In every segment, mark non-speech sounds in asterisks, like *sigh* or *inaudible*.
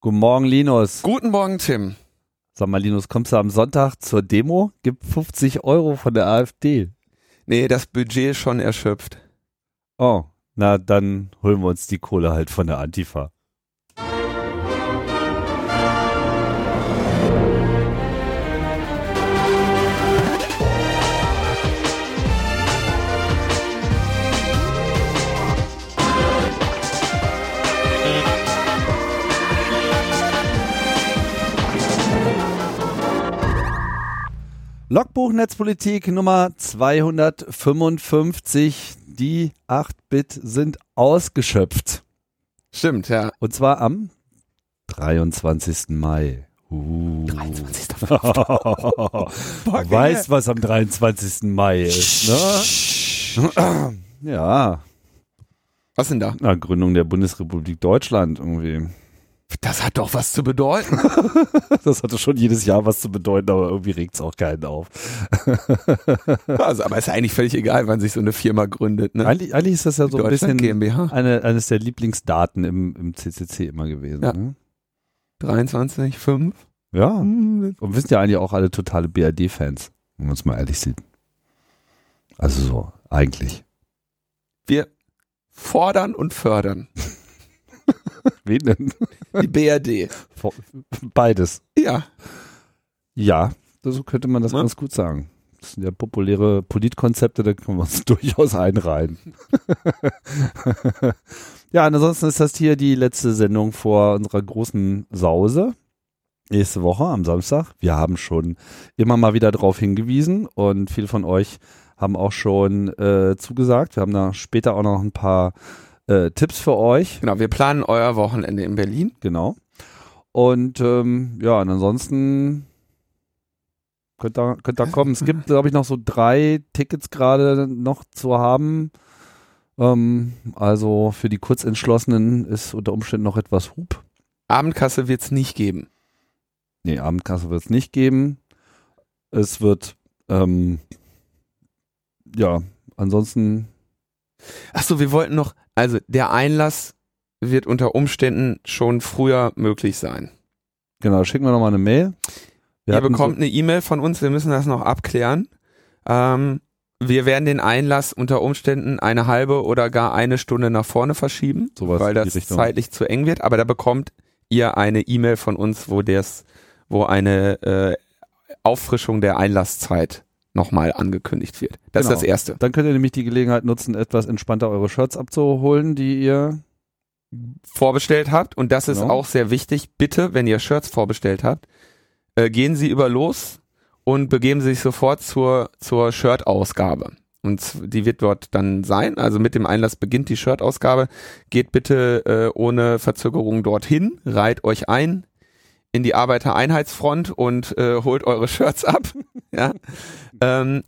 Guten Morgen, Linus. Guten Morgen, Tim. Sag mal, Linus, kommst du am Sonntag zur Demo? Gib 50 Euro von der AfD. Nee, das Budget ist schon erschöpft. Oh, na dann holen wir uns die Kohle halt von der Antifa. Logbuch Netzpolitik Nummer 255. Die 8-Bit sind ausgeschöpft. Stimmt, ja. Und zwar am 23. Mai. Uh. 23. du weißt, was am 23. Mai ist, ne? ja. Was denn da? Na, Gründung der Bundesrepublik Deutschland irgendwie. Das hat doch was zu bedeuten. *laughs* das hatte schon jedes Jahr was zu bedeuten, aber irgendwie regt es auch keinen auf. also, aber ist eigentlich völlig egal, wann sich so eine Firma gründet. Ne? Eigentlich, eigentlich ist das ja so ein bisschen GmbH. Eine, eines der Lieblingsdaten im, im CCC immer gewesen. Ja. Ne? 23, 5. Ja. Hm. Und wir sind ja eigentlich auch alle totale BRD-Fans, wenn man es mal ehrlich sieht. Also so, eigentlich. Wir fordern und fördern. *laughs* Wen denn? Die BRD. Beides. Ja. Ja, so könnte man das ja. ganz gut sagen. Das sind ja populäre Politkonzepte, da können wir uns *laughs* durchaus einreihen. *laughs* ja, ansonsten ist das hier die letzte Sendung vor unserer großen Sause. Nächste Woche am Samstag. Wir haben schon immer mal wieder darauf hingewiesen und viele von euch haben auch schon äh, zugesagt. Wir haben da später auch noch ein paar äh, Tipps für euch. Genau, wir planen euer Wochenende in Berlin. Genau. Und ähm, ja, und ansonsten könnt ihr, könnt ihr kommen. Es gibt, glaube ich, noch so drei Tickets gerade noch zu haben. Ähm, also für die Kurzentschlossenen ist unter Umständen noch etwas Hub. Abendkasse wird es nicht geben. Nee, Abendkasse wird es nicht geben. Es wird, ähm, ja, ansonsten. Achso, wir wollten noch, also der Einlass wird unter Umständen schon früher möglich sein. Genau, schicken wir nochmal eine Mail. Wir Ihr bekommt so eine E-Mail von uns, wir müssen das noch abklären. Ähm, wir werden den Einlass unter Umständen eine halbe oder gar eine Stunde nach vorne verschieben, Sowas weil das zeitlich zu eng wird. Aber da bekommt ihr eine E-Mail von uns, wo wo eine äh, Auffrischung der Einlasszeit nochmal angekündigt wird. Das genau. ist das Erste. Dann könnt ihr nämlich die Gelegenheit nutzen, etwas entspannter eure Shirts abzuholen, die ihr vorbestellt habt. Und das ist genau. auch sehr wichtig. Bitte, wenn ihr Shirts vorbestellt habt, äh, gehen Sie über los und begeben sich sofort zur, zur Shirt-Ausgabe. Und die wird dort dann sein. Also mit dem Einlass beginnt die Shirt-Ausgabe. Geht bitte äh, ohne Verzögerung dorthin, reiht euch ein, in die Arbeitereinheitsfront und äh, holt eure Shirts ab. *laughs* ja. Ähm,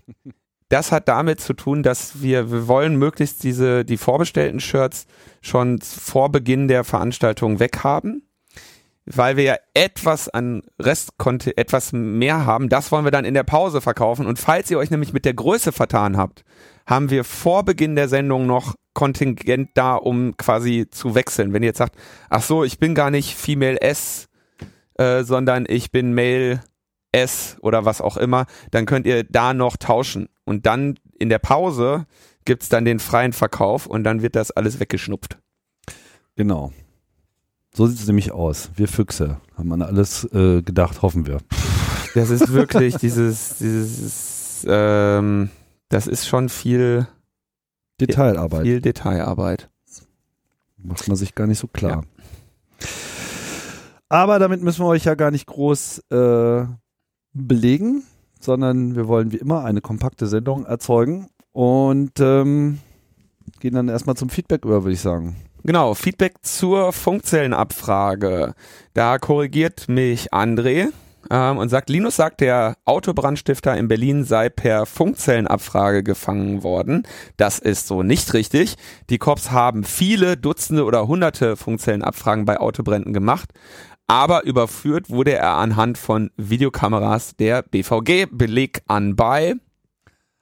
das hat damit zu tun, dass wir, wir wollen möglichst diese, die vorbestellten Shirts schon vor Beginn der Veranstaltung weghaben, weil wir ja etwas an Rest etwas mehr haben. Das wollen wir dann in der Pause verkaufen. Und falls ihr euch nämlich mit der Größe vertan habt, haben wir vor Beginn der Sendung noch Kontingent da, um quasi zu wechseln. Wenn ihr jetzt sagt, ach so, ich bin gar nicht Female S, äh, sondern ich bin Male S oder was auch immer, dann könnt ihr da noch tauschen. Und dann in der Pause gibt es dann den freien Verkauf und dann wird das alles weggeschnupft. Genau. So sieht es nämlich aus. Wir Füchse haben an alles äh, gedacht, hoffen wir. Das ist *laughs* wirklich dieses, dieses, ähm, das ist schon viel Detailarbeit. Viel Detailarbeit. Macht man sich gar nicht so klar. Ja. Aber damit müssen wir euch ja gar nicht groß äh, belegen, sondern wir wollen wie immer eine kompakte Sendung erzeugen und ähm, gehen dann erstmal zum Feedback über, würde ich sagen. Genau, Feedback zur Funkzellenabfrage. Da korrigiert mich André ähm, und sagt, Linus sagt, der Autobrandstifter in Berlin sei per Funkzellenabfrage gefangen worden. Das ist so nicht richtig. Die Cops haben viele Dutzende oder hunderte Funkzellenabfragen bei Autobränden gemacht aber überführt wurde er anhand von Videokameras der BVG, Beleg anbei.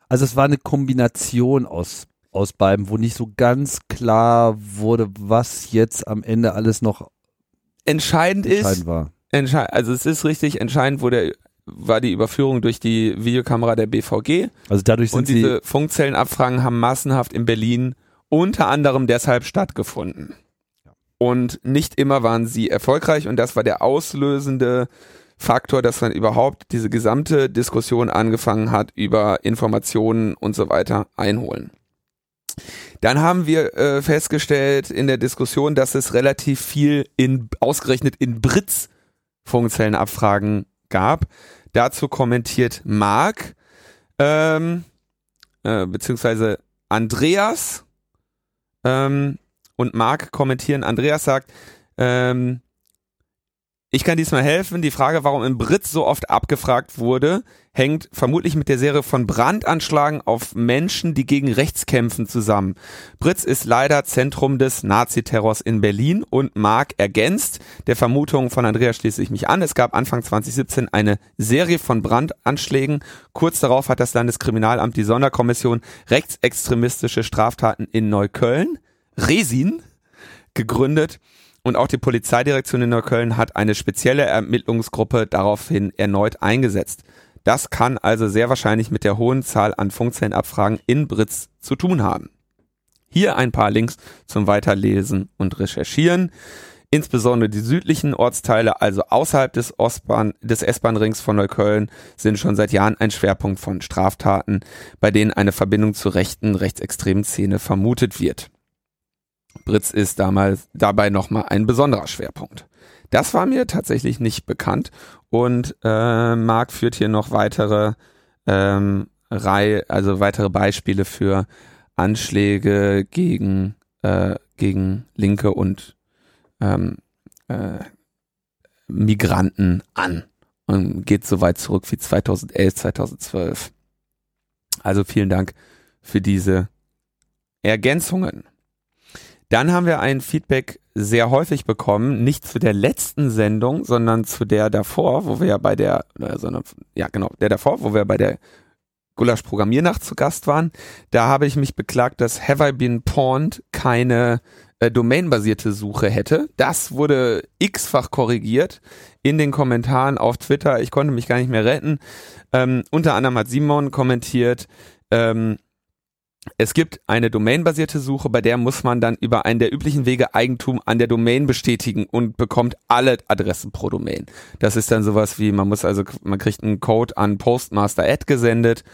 Also es war eine Kombination aus, aus beiden, wo nicht so ganz klar wurde, was jetzt am Ende alles noch entscheidend, entscheidend ist, war. Entschei also es ist richtig entscheidend, der war die Überführung durch die Videokamera der BVG. Also dadurch sind Und diese Funkzellenabfragen haben massenhaft in Berlin unter anderem deshalb stattgefunden. Und nicht immer waren sie erfolgreich und das war der auslösende Faktor, dass man überhaupt diese gesamte Diskussion angefangen hat über Informationen und so weiter einholen. Dann haben wir äh, festgestellt in der Diskussion, dass es relativ viel in ausgerechnet in Britz Funkzellenabfragen gab. Dazu kommentiert Marc ähm, äh, beziehungsweise Andreas ähm, und Marc kommentieren. Andreas sagt, ähm, ich kann diesmal helfen. Die Frage, warum im Brit so oft abgefragt wurde, hängt vermutlich mit der Serie von Brandanschlagen auf Menschen, die gegen rechts kämpfen, zusammen. Britz ist leider Zentrum des Naziterrors in Berlin und Mark ergänzt. Der Vermutung von Andreas schließe ich mich an. Es gab Anfang 2017 eine Serie von Brandanschlägen. Kurz darauf hat das Landeskriminalamt die Sonderkommission rechtsextremistische Straftaten in Neukölln, Resin, gegründet. Und auch die Polizeidirektion in Neukölln hat eine spezielle Ermittlungsgruppe daraufhin erneut eingesetzt. Das kann also sehr wahrscheinlich mit der hohen Zahl an Funkzellenabfragen in Britz zu tun haben. Hier ein paar Links zum Weiterlesen und Recherchieren. Insbesondere die südlichen Ortsteile, also außerhalb des, Ostbahn, des S-Bahn-Rings von Neukölln, sind schon seit Jahren ein Schwerpunkt von Straftaten, bei denen eine Verbindung zur rechten, rechtsextremen Szene vermutet wird. Britz ist damals dabei nochmal ein besonderer Schwerpunkt. Das war mir tatsächlich nicht bekannt und äh, Marc führt hier noch weitere ähm, Reihe, also weitere Beispiele für Anschläge gegen äh, gegen Linke und ähm, äh, Migranten an und geht so weit zurück wie 2011, 2012. Also vielen Dank für diese Ergänzungen. Dann haben wir ein Feedback sehr häufig bekommen, nicht zu der letzten Sendung, sondern zu der davor, wo wir ja bei der, äh, sondern, ja genau, der davor, wo wir bei der Gulasch Programmiernacht zu Gast waren. Da habe ich mich beklagt, dass Have I Been Pawned keine äh, domainbasierte Suche hätte. Das wurde x-fach korrigiert in den Kommentaren auf Twitter. Ich konnte mich gar nicht mehr retten. Ähm, unter anderem hat Simon kommentiert, ähm, es gibt eine domainbasierte Suche, bei der muss man dann über einen der üblichen Wege Eigentum an der Domain bestätigen und bekommt alle Adressen pro Domain. Das ist dann sowas wie, man muss also, man kriegt einen Code an Postmaster Ad gesendet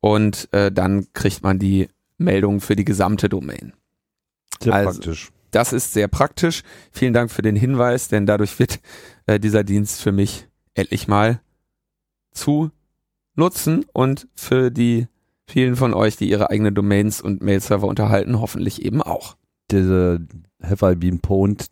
und äh, dann kriegt man die Meldung für die gesamte Domain. Sehr also, praktisch. Das ist sehr praktisch. Vielen Dank für den Hinweis, denn dadurch wird äh, dieser Dienst für mich endlich mal zu nutzen und für die vielen von euch, die ihre eigenen Domains und Mail-Server unterhalten, hoffentlich eben auch. Diese Have I Been Pwned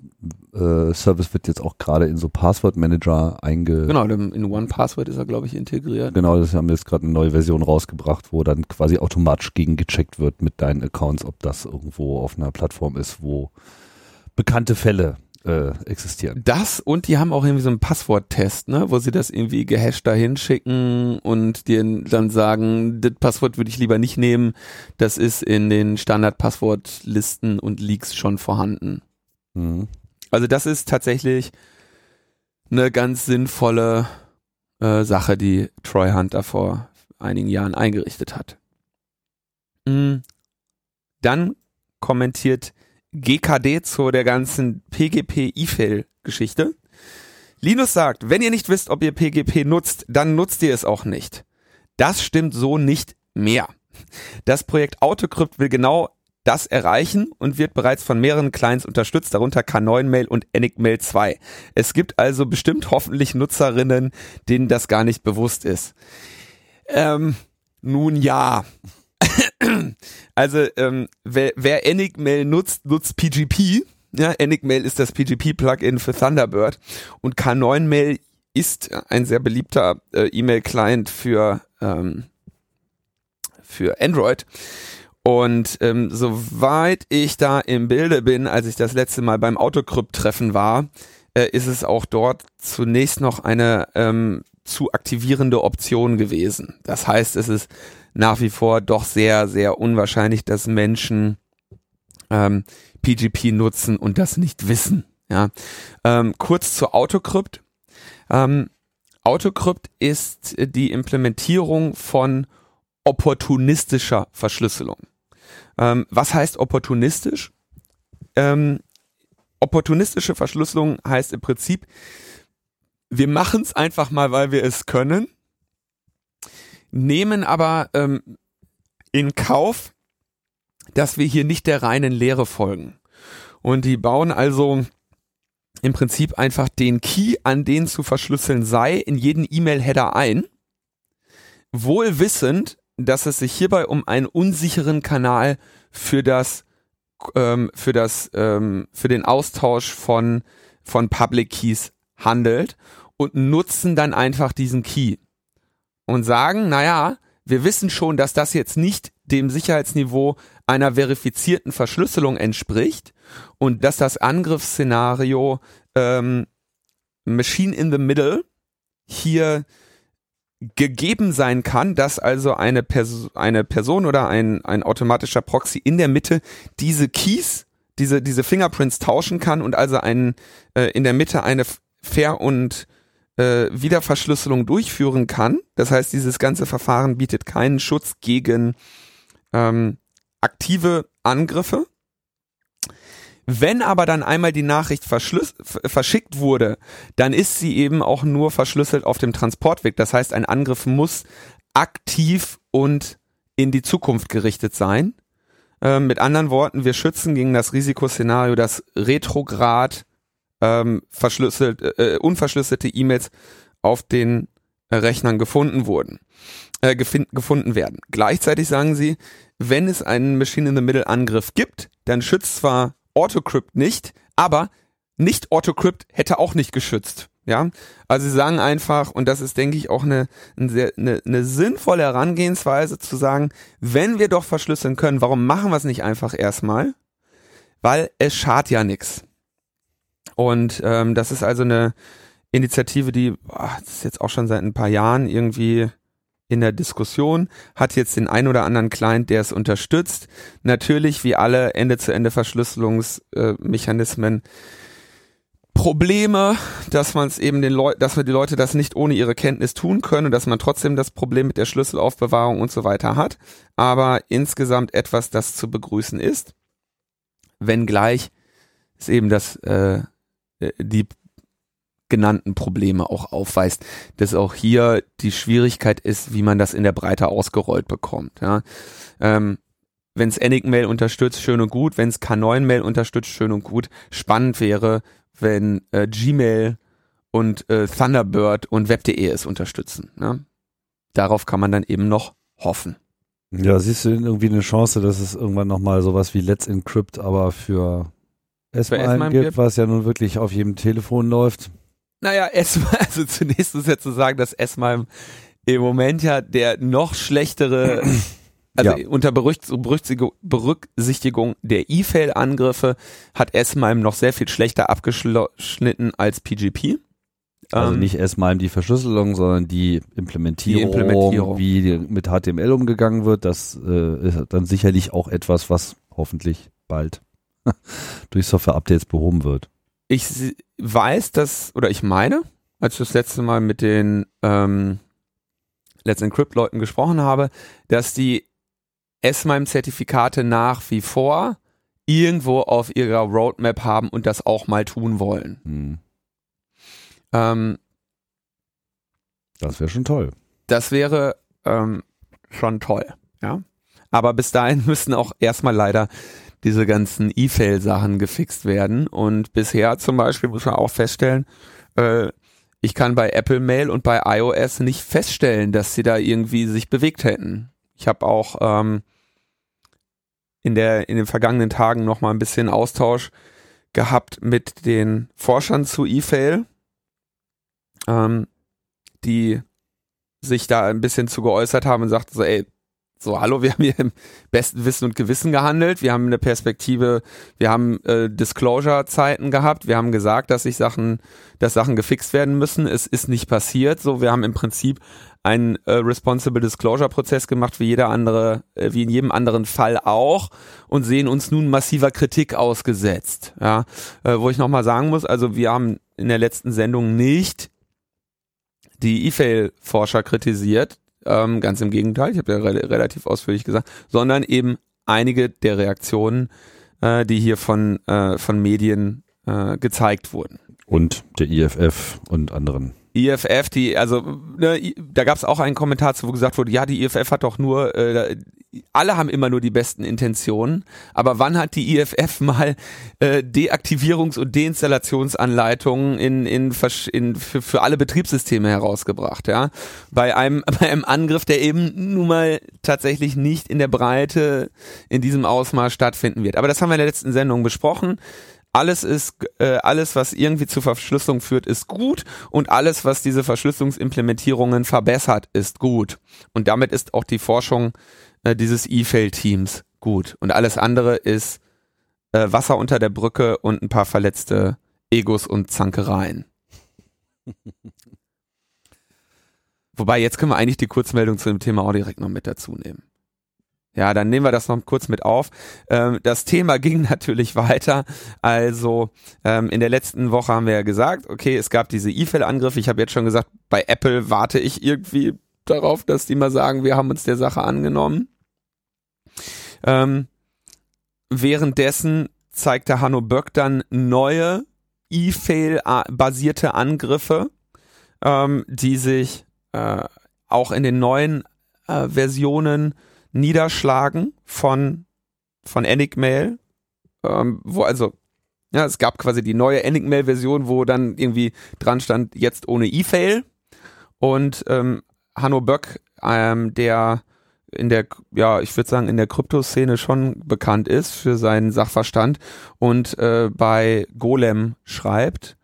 äh, Service wird jetzt auch gerade in so Passwort-Manager einge... Genau, in One-Password ist er, glaube ich, integriert. Genau, das haben wir jetzt gerade eine neue Version rausgebracht, wo dann quasi automatisch gegengecheckt wird mit deinen Accounts, ob das irgendwo auf einer Plattform ist, wo bekannte Fälle äh, existieren. Das und die haben auch irgendwie so einen Passworttest, ne, wo sie das irgendwie gehasht da hinschicken und dir dann sagen, das Passwort würde ich lieber nicht nehmen. Das ist in den Standard-Passwortlisten und Leaks schon vorhanden. Mhm. Also das ist tatsächlich eine ganz sinnvolle äh, Sache, die Troy Hunter vor einigen Jahren eingerichtet hat. Mhm. Dann kommentiert GKD zu der ganzen PGP-E-Fail-Geschichte. Linus sagt, wenn ihr nicht wisst, ob ihr PGP nutzt, dann nutzt ihr es auch nicht. Das stimmt so nicht mehr. Das Projekt Autocrypt will genau das erreichen und wird bereits von mehreren Clients unterstützt, darunter K9-Mail und Enigmail 2. Es gibt also bestimmt hoffentlich Nutzerinnen, denen das gar nicht bewusst ist. Ähm, nun ja, also ähm, wer, wer Enigmail nutzt, nutzt PGP. Ja, Enigmail ist das PGP-Plugin für Thunderbird und K9-Mail ist ein sehr beliebter äh, E-Mail-Client für ähm, für Android. Und ähm, soweit ich da im Bilde bin, als ich das letzte Mal beim Autocrypt-Treffen war, äh, ist es auch dort zunächst noch eine ähm, zu aktivierende Option gewesen. Das heißt, es ist nach wie vor doch sehr, sehr unwahrscheinlich, dass Menschen ähm, PGP nutzen und das nicht wissen. Ja, ähm, kurz zu Autocrypt. Ähm, Autocrypt ist die Implementierung von opportunistischer Verschlüsselung. Ähm, was heißt opportunistisch? Ähm, opportunistische Verschlüsselung heißt im Prinzip, wir machen es einfach mal, weil wir es können, nehmen aber ähm, in Kauf, dass wir hier nicht der reinen Lehre folgen. Und die bauen also im Prinzip einfach den Key, an den zu verschlüsseln sei, in jeden E-Mail-Header ein, wohl wissend, dass es sich hierbei um einen unsicheren Kanal für das ähm, für das ähm, für den Austausch von von Public Keys handelt und nutzen dann einfach diesen Key und sagen, naja, wir wissen schon, dass das jetzt nicht dem Sicherheitsniveau einer verifizierten Verschlüsselung entspricht und dass das Angriffsszenario ähm, Machine in the Middle hier gegeben sein kann, dass also eine, Pers eine Person oder ein, ein automatischer Proxy in der Mitte diese Keys, diese, diese Fingerprints tauschen kann und also einen, äh, in der Mitte eine Fair- und äh, Wiederverschlüsselung durchführen kann. Das heißt, dieses ganze Verfahren bietet keinen Schutz gegen ähm, aktive Angriffe. Wenn aber dann einmal die Nachricht verschickt wurde, dann ist sie eben auch nur verschlüsselt auf dem Transportweg. Das heißt, ein Angriff muss aktiv und in die Zukunft gerichtet sein. Ähm, mit anderen Worten, wir schützen gegen das Risikoszenario, dass retrograd ähm, verschlüsselt, äh, unverschlüsselte E-Mails auf den äh, Rechnern gefunden wurden, äh, gefunden werden. Gleichzeitig sagen sie, wenn es einen Machine-in-the-Middle-Angriff gibt, dann schützt zwar Autocrypt nicht, aber nicht Autocrypt hätte auch nicht geschützt. Ja, also sie sagen einfach, und das ist, denke ich, auch eine, eine, eine sinnvolle Herangehensweise zu sagen, wenn wir doch verschlüsseln können, warum machen wir es nicht einfach erstmal? Weil es schadet ja nichts. Und ähm, das ist also eine Initiative, die boah, das ist jetzt auch schon seit ein paar Jahren irgendwie in der Diskussion, hat jetzt den ein oder anderen Client, der es unterstützt. Natürlich, wie alle Ende-zu-Ende-Verschlüsselungsmechanismen, Probleme, dass man es eben den Leuten, dass wir die Leute das nicht ohne ihre Kenntnis tun können und dass man trotzdem das Problem mit der Schlüsselaufbewahrung und so weiter hat. Aber insgesamt etwas, das zu begrüßen ist. Wenngleich ist eben das, äh, die genannten Probleme auch aufweist, dass auch hier die Schwierigkeit ist, wie man das in der Breite ausgerollt bekommt. Ja. Ähm, wenn es Enigmail unterstützt, schön und gut. Wenn es K9-Mail unterstützt, schön und gut. Spannend wäre, wenn äh, Gmail und äh, Thunderbird und Web.de es unterstützen. Ne? Darauf kann man dann eben noch hoffen. Ja, siehst du irgendwie eine Chance, dass es irgendwann nochmal sowas wie Let's Encrypt aber für S-MIME gibt, was ja nun wirklich auf jedem Telefon läuft? Naja, *laughs* erstmal, also zunächst ist ja zu sagen, dass S-MIME im Moment ja der noch schlechtere, *clears throat* also ja. unter Berücksichtigung der E-Fail-Angriffe hat S-MIME noch sehr viel schlechter abgeschnitten als PGP. Also ähm, nicht S-MIME die Verschlüsselung, sondern die Implementierung, die Implementierung. wie mit HTML umgegangen wird. Das äh, ist dann sicherlich auch etwas, was hoffentlich bald *laughs* durch Software-Updates behoben wird ich weiß, dass, oder ich meine, als ich das letzte Mal mit den ähm, Let's Encrypt-Leuten gesprochen habe, dass die S-MIME-Zertifikate nach wie vor irgendwo auf ihrer Roadmap haben und das auch mal tun wollen. Hm. Ähm, das wäre schon toll. Das wäre ähm, schon toll, ja. Aber bis dahin *laughs* müssen auch erstmal leider diese ganzen E-Fail-Sachen gefixt werden. Und bisher zum Beispiel muss man auch feststellen, äh, ich kann bei Apple Mail und bei iOS nicht feststellen, dass sie da irgendwie sich bewegt hätten. Ich habe auch ähm, in der in den vergangenen Tagen noch mal ein bisschen Austausch gehabt mit den Forschern zu E-Fail, ähm, die sich da ein bisschen zu geäußert haben und sagten so, ey, so, hallo, wir haben hier im besten Wissen und Gewissen gehandelt. Wir haben eine Perspektive, wir haben äh, Disclosure-Zeiten gehabt. Wir haben gesagt, dass sich Sachen, dass Sachen gefixt werden müssen. Es ist nicht passiert. So, wir haben im Prinzip einen äh, Responsible Disclosure Prozess gemacht, wie jeder andere, äh, wie in jedem anderen Fall auch und sehen uns nun massiver Kritik ausgesetzt. Ja, äh, wo ich nochmal sagen muss, also wir haben in der letzten Sendung nicht die E-Fail-Forscher kritisiert, ähm, ganz im Gegenteil, ich habe ja re relativ ausführlich gesagt, sondern eben einige der Reaktionen, äh, die hier von, äh, von Medien äh, gezeigt wurden. Und der IFF und anderen. IFF, die, also ne, da gab es auch einen Kommentar zu, wo gesagt wurde, ja, die IFF hat doch nur, äh, alle haben immer nur die besten Intentionen, aber wann hat die IFF mal äh, Deaktivierungs- und Deinstallationsanleitungen in, in, in für, für alle Betriebssysteme herausgebracht, ja? Bei einem, *laughs* bei einem Angriff, der eben nun mal tatsächlich nicht in der Breite in diesem Ausmaß stattfinden wird. Aber das haben wir in der letzten Sendung besprochen alles ist, äh, alles, was irgendwie zur Verschlüsselung führt, ist gut und alles, was diese Verschlüsselungsimplementierungen verbessert, ist gut. Und damit ist auch die Forschung äh, dieses E-Fail-Teams gut. Und alles andere ist äh, Wasser unter der Brücke und ein paar verletzte Egos und Zankereien. *laughs* Wobei, jetzt können wir eigentlich die Kurzmeldung zu dem Thema auch direkt noch mit dazu nehmen. Ja, dann nehmen wir das noch kurz mit auf. Ähm, das Thema *laughs* ging natürlich weiter. Also ähm, in der letzten Woche haben wir ja gesagt, okay, es gab diese E-Fail-Angriffe. Ich habe jetzt schon gesagt, bei Apple warte ich irgendwie darauf, dass die mal sagen, wir haben uns der Sache angenommen. Ähm, währenddessen zeigte Hanno Böck dann neue E-Fail-basierte Angriffe, ähm, die sich äh, auch in den neuen äh, Versionen niederschlagen von, von Enigmail, ähm, wo also, ja, es gab quasi die neue Enigmail-Version, wo dann irgendwie dran stand, jetzt ohne E-Fail. Und ähm, Hanno Böck, ähm, der in der, ja, ich würde sagen, in der Kryptoszene schon bekannt ist für seinen Sachverstand und äh, bei Golem schreibt,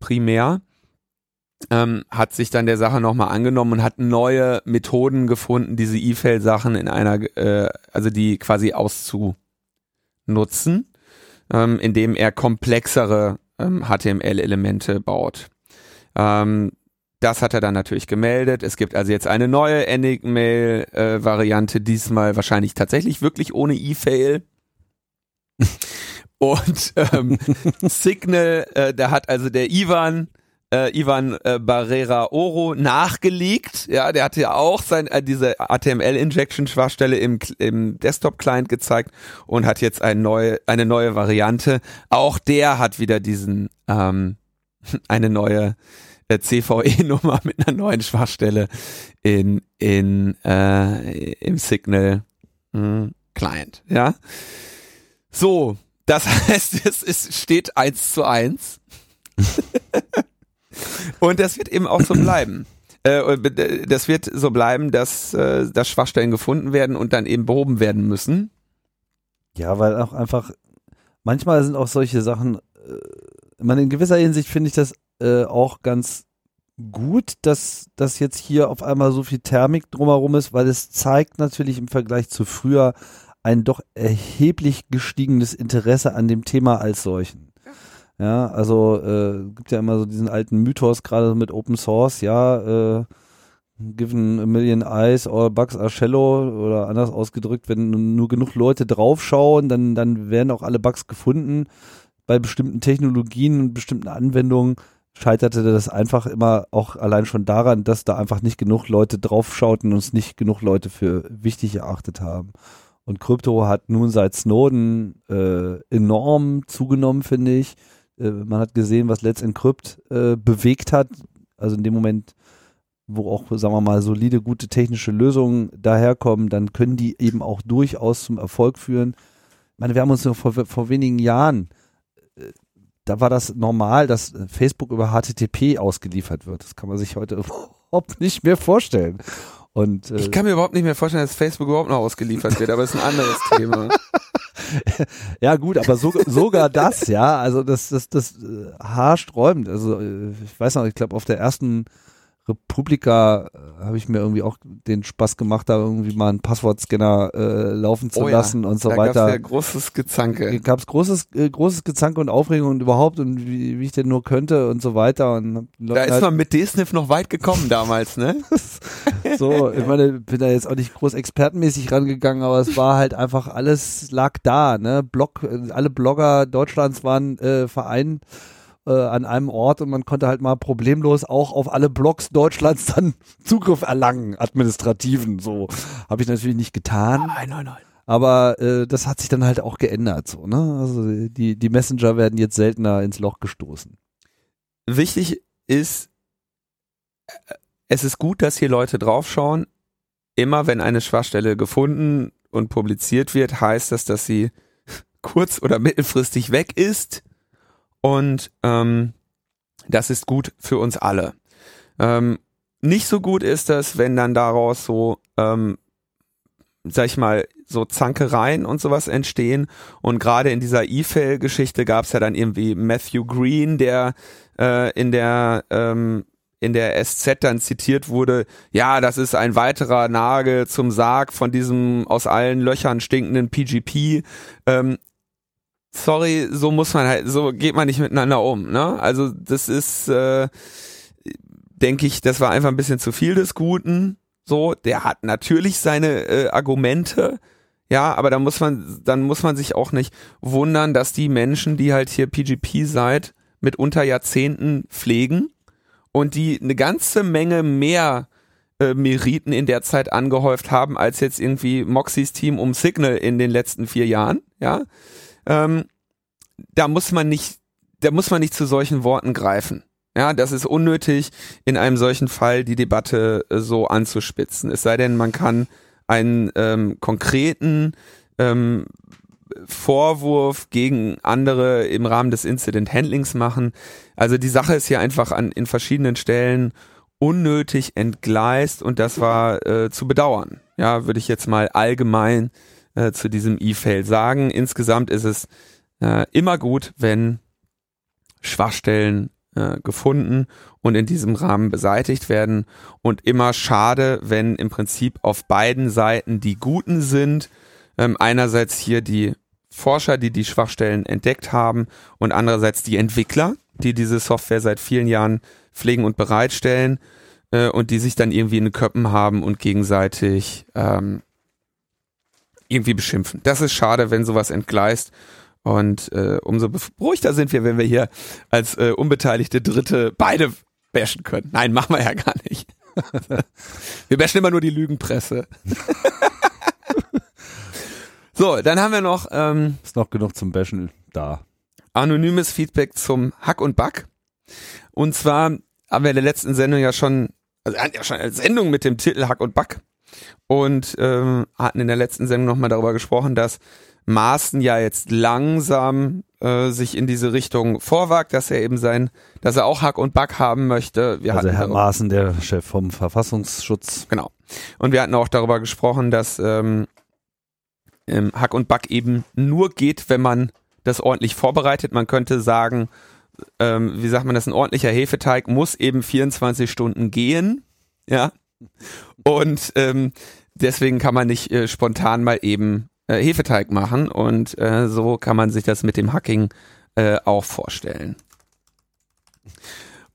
primär, ähm, hat sich dann der Sache nochmal angenommen und hat neue Methoden gefunden, diese E-Fail-Sachen in einer, äh, also die quasi auszunutzen, ähm, indem er komplexere ähm, HTML-Elemente baut. Ähm, das hat er dann natürlich gemeldet. Es gibt also jetzt eine neue Enigmail-Variante, äh, diesmal wahrscheinlich tatsächlich wirklich ohne E-Fail. *laughs* Und ähm, *laughs* Signal, äh, da hat also der Ivan äh, Ivan äh, Barrera Oro nachgelegt. Ja, der hatte ja auch sein, äh, diese HTML-Injection-Schwachstelle im, im Desktop-Client gezeigt und hat jetzt ein neue, eine neue Variante. Auch der hat wieder diesen ähm, *laughs* eine neue äh, CVE-Nummer *laughs* mit einer neuen Schwachstelle in, in äh, im Signal mh, hm, Client. Ja. So, das *laughs* heißt, es ist, steht eins zu eins. Und das wird eben auch so bleiben. *clears throat* Äh, das wird so bleiben, dass, äh, dass Schwachstellen gefunden werden und dann eben behoben werden müssen. Ja, weil auch einfach, manchmal sind auch solche Sachen, äh, man in gewisser Hinsicht finde ich das auch ganz gut, dass, dass jetzt hier auf einmal so viel Thermik drumherum ist, weil es zeigt natürlich im Vergleich zu früher ein doch erheblich gestiegenes Interesse an dem Thema als solchen. Ja, also äh, gibt ja immer so diesen alten Mythos, gerade mit Open Source, ja, äh, given a million eyes, all bugs are shallow oder anders ausgedrückt, wenn nur genug Leute draufschauen, dann, dann werden auch alle Bugs gefunden. Bei bestimmten Technologien und bestimmten Anwendungen scheiterte das einfach immer auch allein schon daran, dass da einfach nicht genug Leute draufschauten und es nicht genug Leute für wichtig erachtet haben. Und Krypto hat nun seit Snowden äh, enorm zugenommen, finde ich. Äh, man hat gesehen, was Let's Encrypt äh, bewegt hat. Also in dem Moment, wo auch, sagen wir mal, solide, gute technische Lösungen daherkommen, dann können die eben auch durchaus zum Erfolg führen. Ich meine, wir haben uns noch vor, vor wenigen Jahren, äh, da war das normal, dass Facebook über HTTP ausgeliefert wird. Das kann man sich heute *laughs* überhaupt nicht mehr vorstellen. Und, äh, ich kann mir überhaupt nicht mehr vorstellen, dass Facebook überhaupt noch ausgeliefert wird, aber es ist ein anderes Thema. *laughs* *laughs* ja gut, aber so, sogar das, ja, also das, das, das äh, haarsträubend. Also äh, ich weiß noch, ich glaube auf der ersten Republika äh, habe ich mir irgendwie auch den Spaß gemacht, da irgendwie mal einen Passwortscanner äh, laufen zu oh lassen und so da weiter. Da gab's ja großes Gezanke. Gab's großes äh, großes Gezanke und Aufregung und überhaupt und wie, wie ich denn nur könnte und so weiter und da ist halt man mit DSNIF noch weit gekommen damals, ne? *laughs* So, ich meine, bin da jetzt auch nicht groß expertenmäßig rangegangen, aber es war halt einfach alles lag da, ne? Blog, alle Blogger Deutschlands waren äh, vereint äh, an einem Ort und man konnte halt mal problemlos auch auf alle Blogs Deutschlands dann *laughs* Zugriff erlangen, administrativen. So habe ich natürlich nicht getan. Nein, nein, nein. Aber äh, das hat sich dann halt auch geändert, so ne? Also die die Messenger werden jetzt seltener ins Loch gestoßen. Wichtig ist, äh, es ist gut, dass hier Leute draufschauen. Immer wenn eine Schwachstelle gefunden und publiziert wird, heißt das, dass sie *laughs* kurz- oder mittelfristig weg ist und ähm, das ist gut für uns alle. Ähm, nicht so gut ist das, wenn dann daraus so, ähm, sag ich mal, so Zankereien und sowas entstehen. Und gerade in dieser E-Fail-Geschichte gab es ja dann irgendwie Matthew Green, der äh, in der ähm, in der SZ dann zitiert wurde, ja, das ist ein weiterer Nagel zum Sarg von diesem aus allen Löchern stinkenden PGP. Ähm, sorry, so muss man halt, so geht man nicht miteinander um. Ne? Also das ist, äh, denke ich, das war einfach ein bisschen zu viel des Guten. So, der hat natürlich seine äh, Argumente, ja, aber da muss man, dann muss man sich auch nicht wundern, dass die Menschen, die halt hier PGP seit mitunter Jahrzehnten pflegen und die eine ganze Menge mehr äh, Meriten in der Zeit angehäuft haben, als jetzt irgendwie Moxys Team um Signal in den letzten vier Jahren, ja, ähm, da muss man nicht, da muss man nicht zu solchen Worten greifen. Ja, das ist unnötig, in einem solchen Fall die Debatte äh, so anzuspitzen. Es sei denn, man kann einen ähm, konkreten ähm, Vorwurf gegen andere im Rahmen des Incident Handlings machen. Also die Sache ist hier einfach an in verschiedenen Stellen unnötig entgleist und das war äh, zu bedauern. Ja, würde ich jetzt mal allgemein äh, zu diesem E-Fail sagen. Insgesamt ist es äh, immer gut, wenn Schwachstellen äh, gefunden und in diesem Rahmen beseitigt werden und immer schade, wenn im Prinzip auf beiden Seiten die Guten sind. Ähm, einerseits hier die Forscher, die die Schwachstellen entdeckt haben und andererseits die Entwickler, die diese Software seit vielen Jahren pflegen und bereitstellen äh, und die sich dann irgendwie in den Köppen haben und gegenseitig ähm, irgendwie beschimpfen. Das ist schade, wenn sowas entgleist. Und äh, umso beruhigter sind wir, wenn wir hier als äh, unbeteiligte Dritte beide bashen können. Nein, machen wir ja gar nicht. *laughs* wir bashen immer nur die Lügenpresse. *laughs* so, dann haben wir noch ähm, ist noch genug zum Bashen da. Anonymes Feedback zum Hack und Back. Und zwar haben wir in der letzten Sendung ja schon, also ja schon eine Sendung mit dem Titel Hack und Back und ähm, hatten in der letzten Sendung nochmal darüber gesprochen, dass Maaßen ja jetzt langsam äh, sich in diese Richtung vorwagt, dass er eben sein, dass er auch Hack und Back haben möchte. Wir also Herr Maaßen, der Chef vom Verfassungsschutz. Genau. Und wir hatten auch darüber gesprochen, dass ähm, ähm, Hack und Back eben nur geht, wenn man das ordentlich vorbereitet. Man könnte sagen, ähm, wie sagt man das, ein ordentlicher Hefeteig muss eben 24 Stunden gehen. Ja. Und ähm, deswegen kann man nicht äh, spontan mal eben äh, Hefeteig machen und äh, so kann man sich das mit dem Hacking äh, auch vorstellen.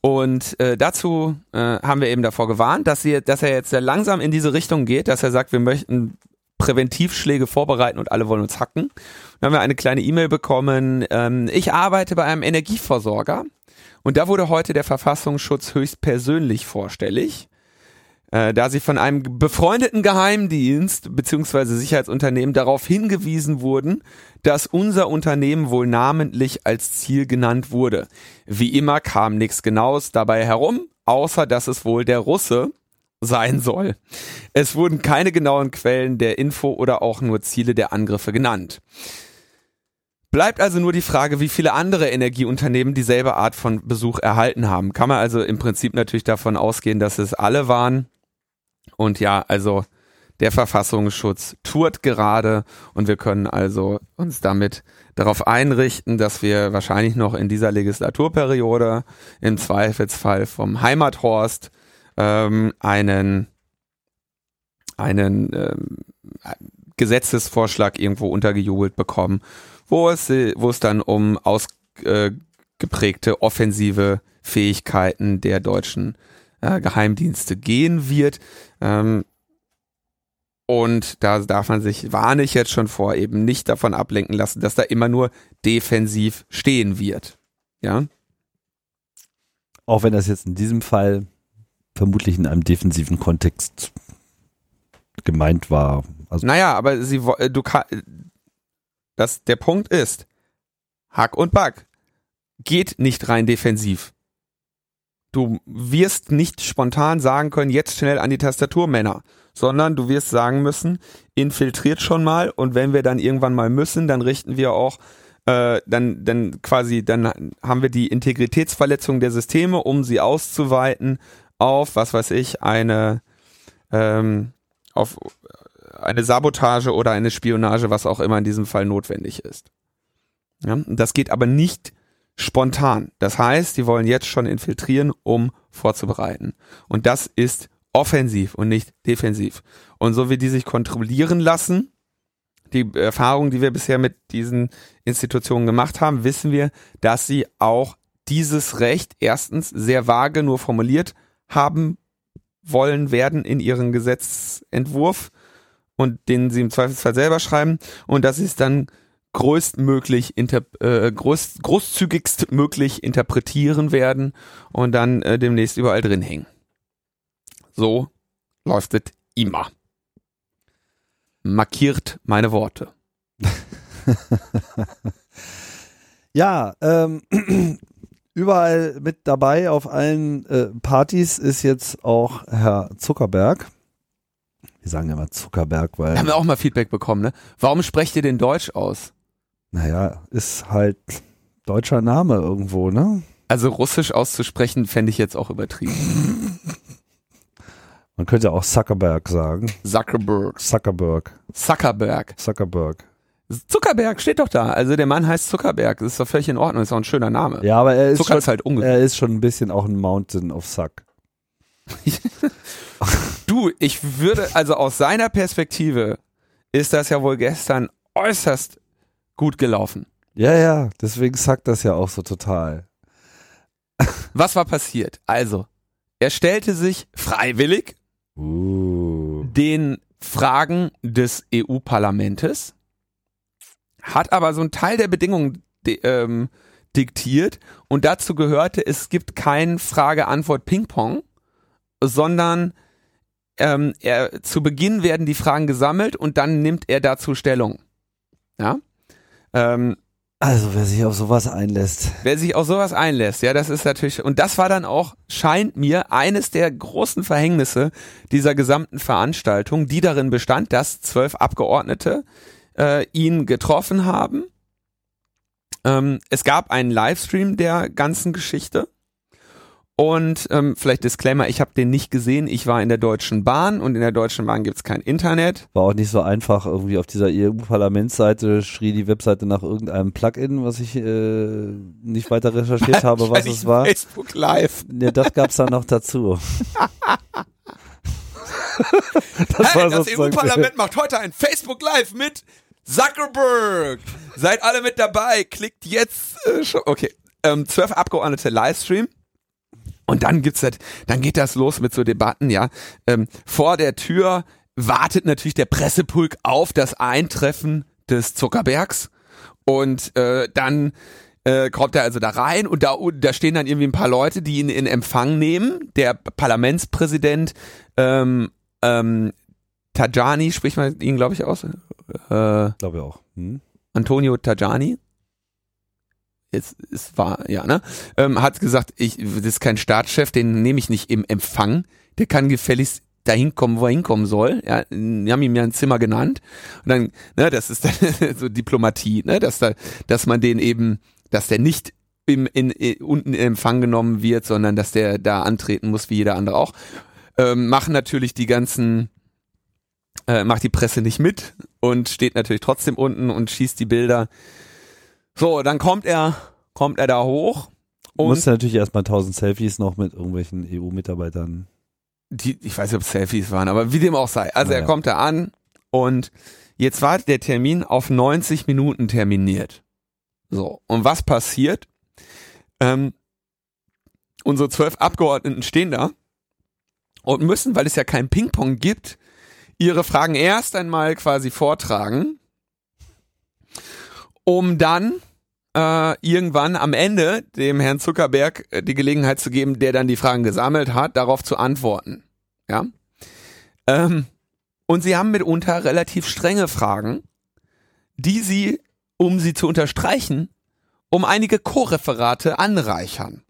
Und äh, dazu äh, haben wir eben davor gewarnt, dass, sie, dass er jetzt sehr langsam in diese Richtung geht, dass er sagt, wir möchten Präventivschläge vorbereiten und alle wollen uns hacken. Dann haben wir eine kleine E-Mail bekommen. Ähm, ich arbeite bei einem Energieversorger und da wurde heute der Verfassungsschutz höchstpersönlich vorstellig äh, da sie von einem befreundeten Geheimdienst beziehungsweise Sicherheitsunternehmen darauf hingewiesen wurden, dass unser Unternehmen wohl namentlich als Ziel genannt wurde. Wie immer kam nichts Genaues dabei herum, außer dass es wohl der Russe sein soll. Es wurden keine genauen Quellen der Info oder auch nur Ziele der Angriffe genannt. Bleibt also nur die Frage, wie viele andere Energieunternehmen dieselbe Art von Besuch erhalten haben. Kann man also im Prinzip natürlich davon ausgehen, dass es alle waren. Und ja, also der Verfassungsschutz tourt gerade und wir können also uns damit darauf einrichten, dass wir wahrscheinlich noch in dieser Legislaturperiode im Zweifelsfall vom Heimathorst ähm, einen einen ähm, Gesetzesvorschlag irgendwo untergejubelt bekommen, wo es, wo es dann um ausgeprägte offensive Fähigkeiten der deutschen äh, Geheimdienste gehen wird. Ähm, und da darf man sich, warne ich jetzt schon vor, eben nicht davon ablenken lassen, dass da immer nur defensiv stehen wird. Ja. Auch wenn das jetzt in diesem Fall vermutlich in einem defensiven Kontext gemeint war. Also naja, aber sie, äh, du kann, das, der Punkt ist, Hack und Back geht nicht rein defensiv. Du wirst nicht spontan sagen können, jetzt schnell an die Tastatur, Männer, sondern du wirst sagen müssen, infiltriert schon mal und wenn wir dann irgendwann mal müssen, dann richten wir auch äh, dann, dann quasi, dann haben wir die Integritätsverletzung der Systeme, um sie auszuweiten auf, was weiß ich, eine, ähm, auf eine Sabotage oder eine Spionage, was auch immer in diesem Fall notwendig ist. Ja, das geht aber nicht spontan. Das heißt, die wollen jetzt schon infiltrieren, um vorzubereiten. Und das ist offensiv und nicht defensiv. Und so wie die sich kontrollieren lassen, die Erfahrung, die wir bisher mit diesen Institutionen gemacht haben, wissen wir, dass sie auch dieses Recht erstens sehr vage nur formuliert haben wollen werden in ihren Gesetzentwurf und den sie im Zweifelsfall selber schreiben und dass sie es dann größtmöglich inter, äh, groß, großzügigst möglich interpretieren werden und dann äh, demnächst überall drin hängen. So läuft es immer. Markiert meine Worte. *laughs* ja, ähm, *clears throat* überall mit dabei auf allen äh, Partys ist jetzt auch Herr Zuckerberg. Wir sagen immer Zuckerberg, weil. Haben wir auch mal Feedback bekommen, ne? Warum sprecht ihr den Deutsch aus? Naja, ist halt deutscher Name irgendwo, ne? Also Russisch auszusprechen, fände ich jetzt auch übertrieben. *laughs* Man könnte auch Zuckerberg sagen. Zuckerberg. Zuckerberg. Zuckerberg. Zuckerberg. Zuckerberg steht doch da. Also der Mann heißt Zuckerberg. Das ist doch völlig in Ordnung. Das ist auch ein schöner Name. Ja, aber er ist, Zucker schon, ist halt ungefähr. er ist schon ein bisschen auch ein Mountain of Suck. *laughs* du, ich würde, also aus seiner Perspektive ist das ja wohl gestern äußerst gut gelaufen. Ja, ja, deswegen sagt das ja auch so total. Was war passiert? Also, er stellte sich freiwillig uh. den Fragen des EU-Parlamentes, hat aber so einen Teil der Bedingungen ähm, diktiert und dazu gehörte, es gibt kein Frage-Antwort-Ping-Pong, sondern ähm, er, zu Beginn werden die Fragen gesammelt und dann nimmt er dazu Stellung. Ja. Ähm, also wer sich auf sowas einlässt. Wer sich auf sowas einlässt, ja, das ist natürlich, und das war dann auch, scheint mir, eines der großen Verhängnisse dieser gesamten Veranstaltung, die darin bestand, dass zwölf Abgeordnete äh, ihn getroffen haben. Ähm, es gab einen Livestream der ganzen Geschichte. Und ähm, vielleicht Disclaimer, ich habe den nicht gesehen. Ich war in der Deutschen Bahn und in der Deutschen Bahn gibt's kein Internet. War auch nicht so einfach. Irgendwie auf dieser EU-Parlamentsseite schrie die Webseite nach irgendeinem Plugin, was ich äh, nicht weiter recherchiert *laughs* habe, was es war. Facebook Live. Ja, das gab's dann noch dazu. *laughs* das hey, das EU-Parlament macht heute ein Facebook Live mit Zuckerberg. Seid alle mit dabei. Klickt jetzt. Äh, schon. Okay. Ähm, zwölf Abgeordnete Livestream. Und dann gibt's das, dann geht das los mit so Debatten, ja. Ähm, vor der Tür wartet natürlich der Pressepulk auf das Eintreffen des Zuckerbergs und äh, dann äh, kommt er also da rein und da, da stehen dann irgendwie ein paar Leute, die ihn in Empfang nehmen. Der Parlamentspräsident ähm, ähm, Tajani, spricht man ihn, glaube ich, aus? Äh, glaube ich auch. Hm? Antonio Tajani es war ja ne? Ähm, hat gesagt ich das ist kein Staatschef den nehme ich nicht im Empfang. Der kann gefälligst dahin kommen wo er hinkommen soll. Ja die haben ihm ja ein Zimmer genannt. Und dann ne das ist dann *laughs* so Diplomatie ne? Dass da dass man den eben dass der nicht im in, in unten in Empfang genommen wird sondern dass der da antreten muss wie jeder andere auch. Ähm, machen natürlich die ganzen äh, macht die Presse nicht mit und steht natürlich trotzdem unten und schießt die Bilder so, dann kommt er, kommt er da hoch. Und musste natürlich erstmal tausend Selfies noch mit irgendwelchen EU-Mitarbeitern. Die, ich weiß nicht, ob es Selfies waren, aber wie dem auch sei. Also naja. er kommt da an und jetzt war der Termin auf 90 Minuten terminiert. So, und was passiert? Ähm, unsere zwölf Abgeordneten stehen da und müssen, weil es ja kein Ping-Pong gibt, ihre Fragen erst einmal quasi vortragen, um dann äh, irgendwann am Ende dem Herrn Zuckerberg äh, die Gelegenheit zu geben, der dann die Fragen gesammelt hat, darauf zu antworten. Ja. Ähm, und sie haben mitunter relativ strenge Fragen, die sie, um sie zu unterstreichen, um einige Co-Referate anreichern.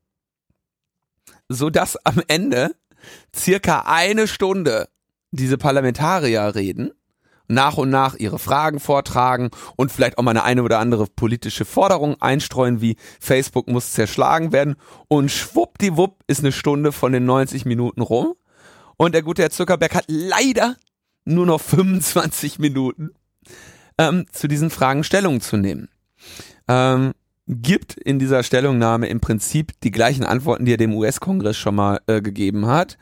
Sodass am Ende circa eine Stunde diese Parlamentarier reden, nach und nach ihre Fragen vortragen und vielleicht auch mal eine eine oder andere politische Forderung einstreuen, wie Facebook muss zerschlagen werden und schwuppdiwupp ist eine Stunde von den 90 Minuten rum und der gute Herr Zuckerberg hat leider nur noch 25 Minuten ähm, zu diesen Fragen Stellung zu nehmen. Ähm, gibt in dieser Stellungnahme im Prinzip die gleichen Antworten, die er dem US-Kongress schon mal äh, gegeben hat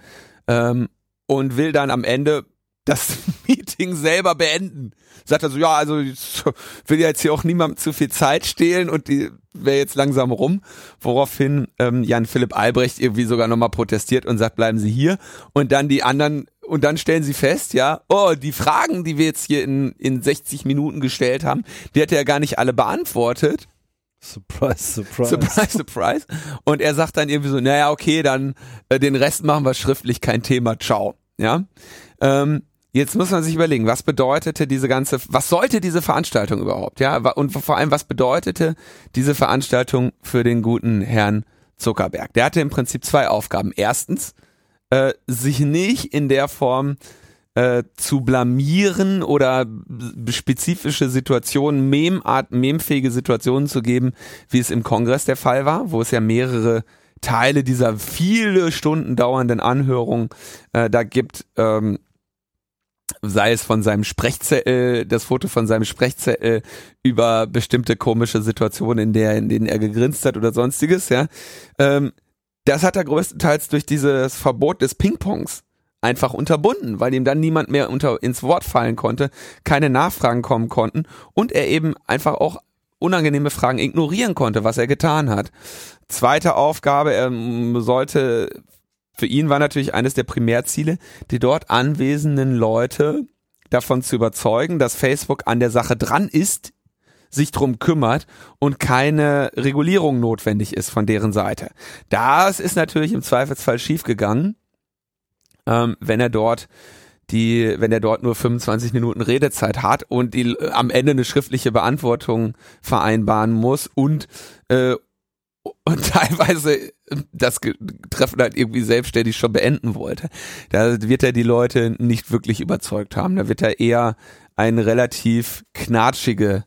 ähm, und will dann am Ende das *laughs* Meeting selber beenden. Sagt er so, ja, also ich will ja jetzt hier auch niemandem zu viel Zeit stehlen und die wäre jetzt langsam rum. Woraufhin ähm, Jan Philipp Albrecht irgendwie sogar nochmal protestiert und sagt, bleiben Sie hier. Und dann die anderen, und dann stellen sie fest, ja, oh, die Fragen, die wir jetzt hier in, in 60 Minuten gestellt haben, die hat er ja gar nicht alle beantwortet. Surprise, surprise. Surprise, surprise. Und er sagt dann irgendwie so, naja, okay, dann äh, den Rest machen wir schriftlich, kein Thema, ciao. Ja. Ähm, Jetzt muss man sich überlegen, was bedeutete diese ganze, was sollte diese Veranstaltung überhaupt, ja? Und vor allem, was bedeutete diese Veranstaltung für den guten Herrn Zuckerberg? Der hatte im Prinzip zwei Aufgaben. Erstens, äh, sich nicht in der Form äh, zu blamieren oder spezifische Situationen, Meme-Art, memefähige Situationen zu geben, wie es im Kongress der Fall war, wo es ja mehrere Teile dieser viele Stunden dauernden Anhörung äh, da gibt, ähm, sei es von seinem Sprechzettel, das Foto von seinem Sprechzettel über bestimmte komische Situationen, in der, in denen er gegrinst hat oder sonstiges, ja. Ähm, das hat er größtenteils durch dieses Verbot des Ping-Pongs einfach unterbunden, weil ihm dann niemand mehr unter, ins Wort fallen konnte, keine Nachfragen kommen konnten und er eben einfach auch unangenehme Fragen ignorieren konnte, was er getan hat. Zweite Aufgabe, er sollte für ihn war natürlich eines der Primärziele, die dort anwesenden Leute davon zu überzeugen, dass Facebook an der Sache dran ist, sich drum kümmert und keine Regulierung notwendig ist von deren Seite. Das ist natürlich im Zweifelsfall schiefgegangen, ähm, wenn er dort die, wenn er dort nur 25 Minuten Redezeit hat und die äh, am Ende eine schriftliche Beantwortung vereinbaren muss und äh, *laughs* und teilweise das Treffen halt irgendwie selbstständig schon beenden wollte. Da wird er die Leute nicht wirklich überzeugt haben. Da wird er eher eine relativ knatschige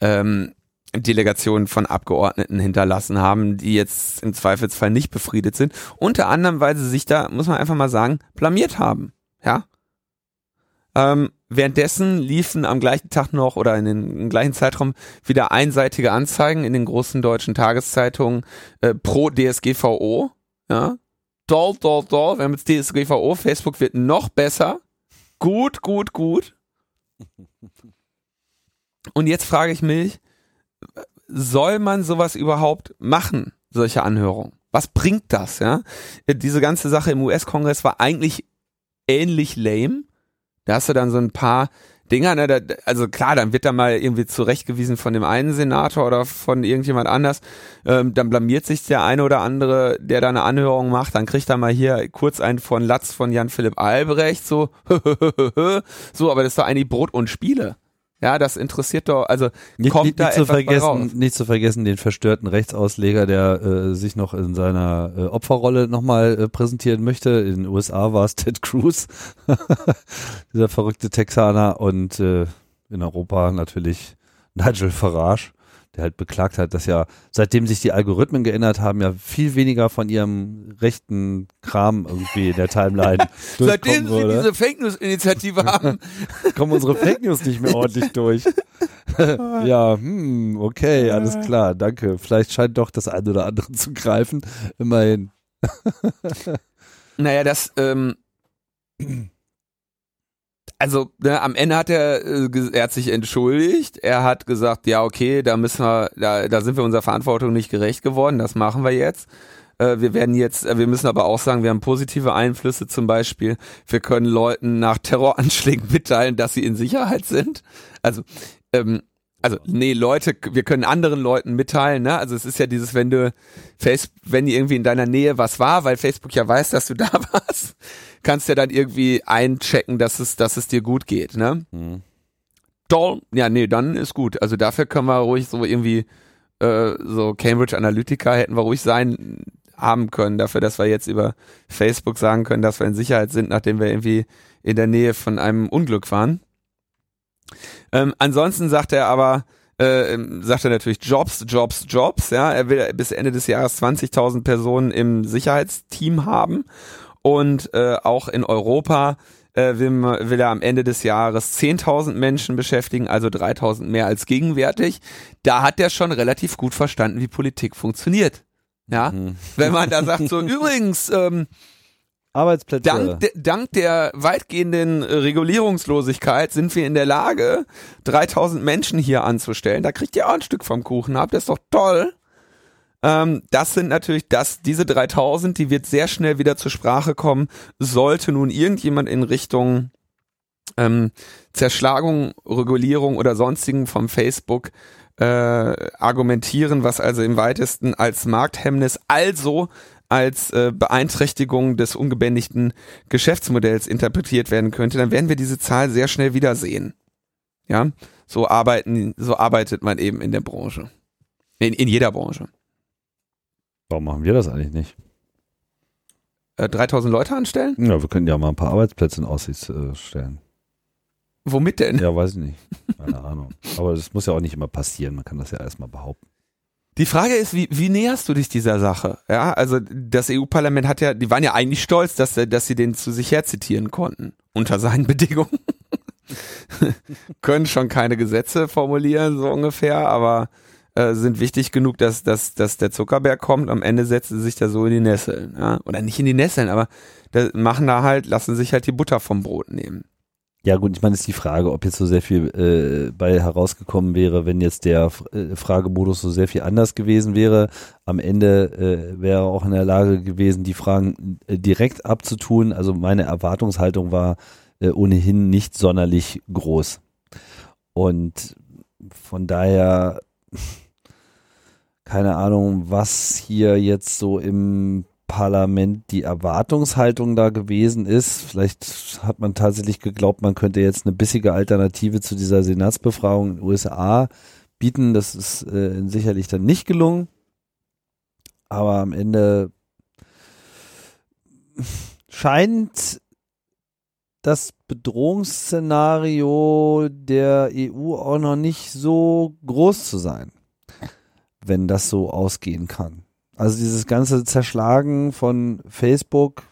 ähm, Delegation von Abgeordneten hinterlassen haben, die jetzt im Zweifelsfall nicht befriedet sind. Unter anderem, weil sie sich da, muss man einfach mal sagen, blamiert haben. Ja, ähm, währenddessen liefen am gleichen Tag noch oder in den im gleichen Zeitraum wieder einseitige Anzeigen in den großen deutschen Tageszeitungen äh, pro DSGVO. Ja, doll, doll, doll. Wir haben jetzt DSGVO. Facebook wird noch besser. Gut, gut, gut. Und jetzt frage ich mich, soll man sowas überhaupt machen, solche Anhörungen? Was bringt das, ja? Diese ganze Sache im US-Kongress war eigentlich ähnlich lame. Da hast du dann so ein paar Dinger, ne, da, also klar, dann wird da mal irgendwie zurechtgewiesen von dem einen Senator oder von irgendjemand anders, ähm, dann blamiert sich der eine oder andere, der da eine Anhörung macht, dann kriegt er mal hier kurz einen von Latz von Jan Philipp Albrecht, so, *laughs* so, aber das ist doch eigentlich Brot und Spiele. Ja, das interessiert doch, also nicht, kommt nicht, da nicht zu vergessen, nicht zu vergessen den verstörten Rechtsausleger, der äh, sich noch in seiner äh, Opferrolle nochmal äh, präsentieren möchte. In den USA war es *laughs* Ted Cruz, *laughs* dieser verrückte Texaner und äh, in Europa natürlich Nigel Farage der halt beklagt hat, dass ja seitdem sich die Algorithmen geändert haben, ja viel weniger von ihrem rechten Kram irgendwie in der Timeline *laughs* Seitdem sie diese Fake News Initiative *laughs* haben, kommen unsere Fake News nicht mehr ordentlich durch. *laughs* ja, hm, okay, alles klar, danke. Vielleicht scheint doch das eine oder andere zu greifen. Immerhin. naja, das ähm, *clears throat* also ne, am Ende hat er, äh, er hat sich entschuldigt. Er hat gesagt, ja okay, da müssen wir, da, da sind wir unserer Verantwortung nicht gerecht geworden. Das machen wir jetzt. Äh, wir werden jetzt, äh, wir müssen aber auch sagen, wir haben positive Einflüsse zum Beispiel. Wir können Leuten nach Terroranschlägen *laughs* mitteilen, dass sie in Sicherheit sind. Also ähm, also nee, Leute, wir können anderen Leuten mitteilen, ne? Also es ist ja dieses, wenn du Facebook, wenn irgendwie in deiner Nähe was war, weil Facebook ja weiß, dass du da *laughs* warst, kannst du ja dann irgendwie einchecken, dass es, dass es dir gut geht, ne? Mhm. Toll. Ja, nee, dann ist gut. Also dafür können wir ruhig so irgendwie äh, so Cambridge Analytica hätten wir ruhig sein haben können, dafür, dass wir jetzt über Facebook sagen können, dass wir in Sicherheit sind, nachdem wir irgendwie in der Nähe von einem Unglück waren. Ähm, ansonsten sagt er aber, äh, sagt er natürlich Jobs, Jobs, Jobs. Ja, er will bis Ende des Jahres 20.000 Personen im Sicherheitsteam haben und äh, auch in Europa äh, will, will er am Ende des Jahres 10.000 Menschen beschäftigen, also 3.000 mehr als gegenwärtig. Da hat er schon relativ gut verstanden, wie Politik funktioniert. Ja, mhm. wenn man da sagt so *laughs* übrigens ähm, Arbeitsplätze. Dank, de, dank der weitgehenden Regulierungslosigkeit sind wir in der Lage, 3000 Menschen hier anzustellen. Da kriegt ihr auch ein Stück vom Kuchen ab. Das ist doch toll. Ähm, das sind natürlich das, diese 3000, die wird sehr schnell wieder zur Sprache kommen. Sollte nun irgendjemand in Richtung ähm, Zerschlagung, Regulierung oder sonstigen vom Facebook äh, argumentieren, was also im weitesten als Markthemmnis, also als äh, Beeinträchtigung des ungebändigten Geschäftsmodells interpretiert werden könnte, dann werden wir diese Zahl sehr schnell wiedersehen. Ja, so arbeiten, so arbeitet man eben in der Branche. In, in jeder Branche. Warum machen wir das eigentlich nicht? Äh, 3000 Leute anstellen? Ja, wir können ja mal ein paar Arbeitsplätze in Aussicht äh, stellen. Womit denn? Ja, weiß ich nicht. Keine Ahnung. Aber das muss ja auch nicht immer passieren. Man kann das ja erstmal behaupten. Die Frage ist, wie, wie näherst du dich dieser Sache? Ja, also das EU-Parlament hat ja, die waren ja eigentlich stolz, dass, dass sie den zu sich herzitieren konnten. Unter seinen Bedingungen. *laughs* Können schon keine Gesetze formulieren, so ungefähr, aber äh, sind wichtig genug, dass, dass, dass der Zuckerberg kommt. Am Ende setzen sie sich da so in die Nesseln. Ja? Oder nicht in die Nesseln, aber machen da halt, lassen sich halt die Butter vom Brot nehmen. Ja gut, ich meine, ist die Frage, ob jetzt so sehr viel äh, bei herausgekommen wäre, wenn jetzt der äh, Fragemodus so sehr viel anders gewesen wäre. Am Ende äh, wäre er auch in der Lage gewesen, die Fragen äh, direkt abzutun. Also meine Erwartungshaltung war äh, ohnehin nicht sonderlich groß. Und von daher, *laughs* keine Ahnung, was hier jetzt so im Parlament die Erwartungshaltung da gewesen ist. Vielleicht hat man tatsächlich geglaubt, man könnte jetzt eine bissige Alternative zu dieser Senatsbefragung in den USA bieten. Das ist äh, sicherlich dann nicht gelungen. Aber am Ende scheint das Bedrohungsszenario der EU auch noch nicht so groß zu sein, wenn das so ausgehen kann. Also dieses ganze Zerschlagen von Facebook,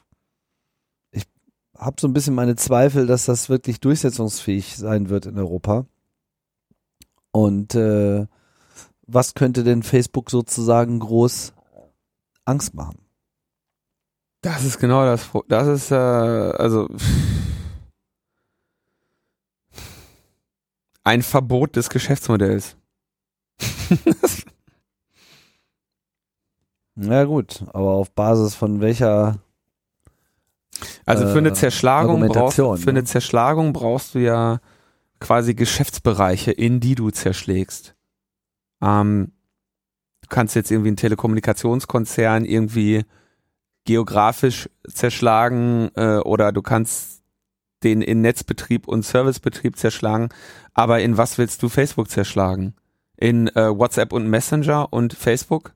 ich habe so ein bisschen meine Zweifel, dass das wirklich durchsetzungsfähig sein wird in Europa. Und äh, was könnte denn Facebook sozusagen groß Angst machen? Das ist genau das. Das ist äh, also ein Verbot des Geschäftsmodells. *laughs* *laughs* Na gut, aber auf Basis von welcher also für eine äh, Zerschlagung brauchst, für eine ne? Zerschlagung brauchst du ja quasi Geschäftsbereiche, in die du zerschlägst. Ähm, du kannst jetzt irgendwie einen Telekommunikationskonzern irgendwie geografisch zerschlagen äh, oder du kannst den in Netzbetrieb und Servicebetrieb zerschlagen. Aber in was willst du Facebook zerschlagen? In äh, WhatsApp und Messenger und Facebook?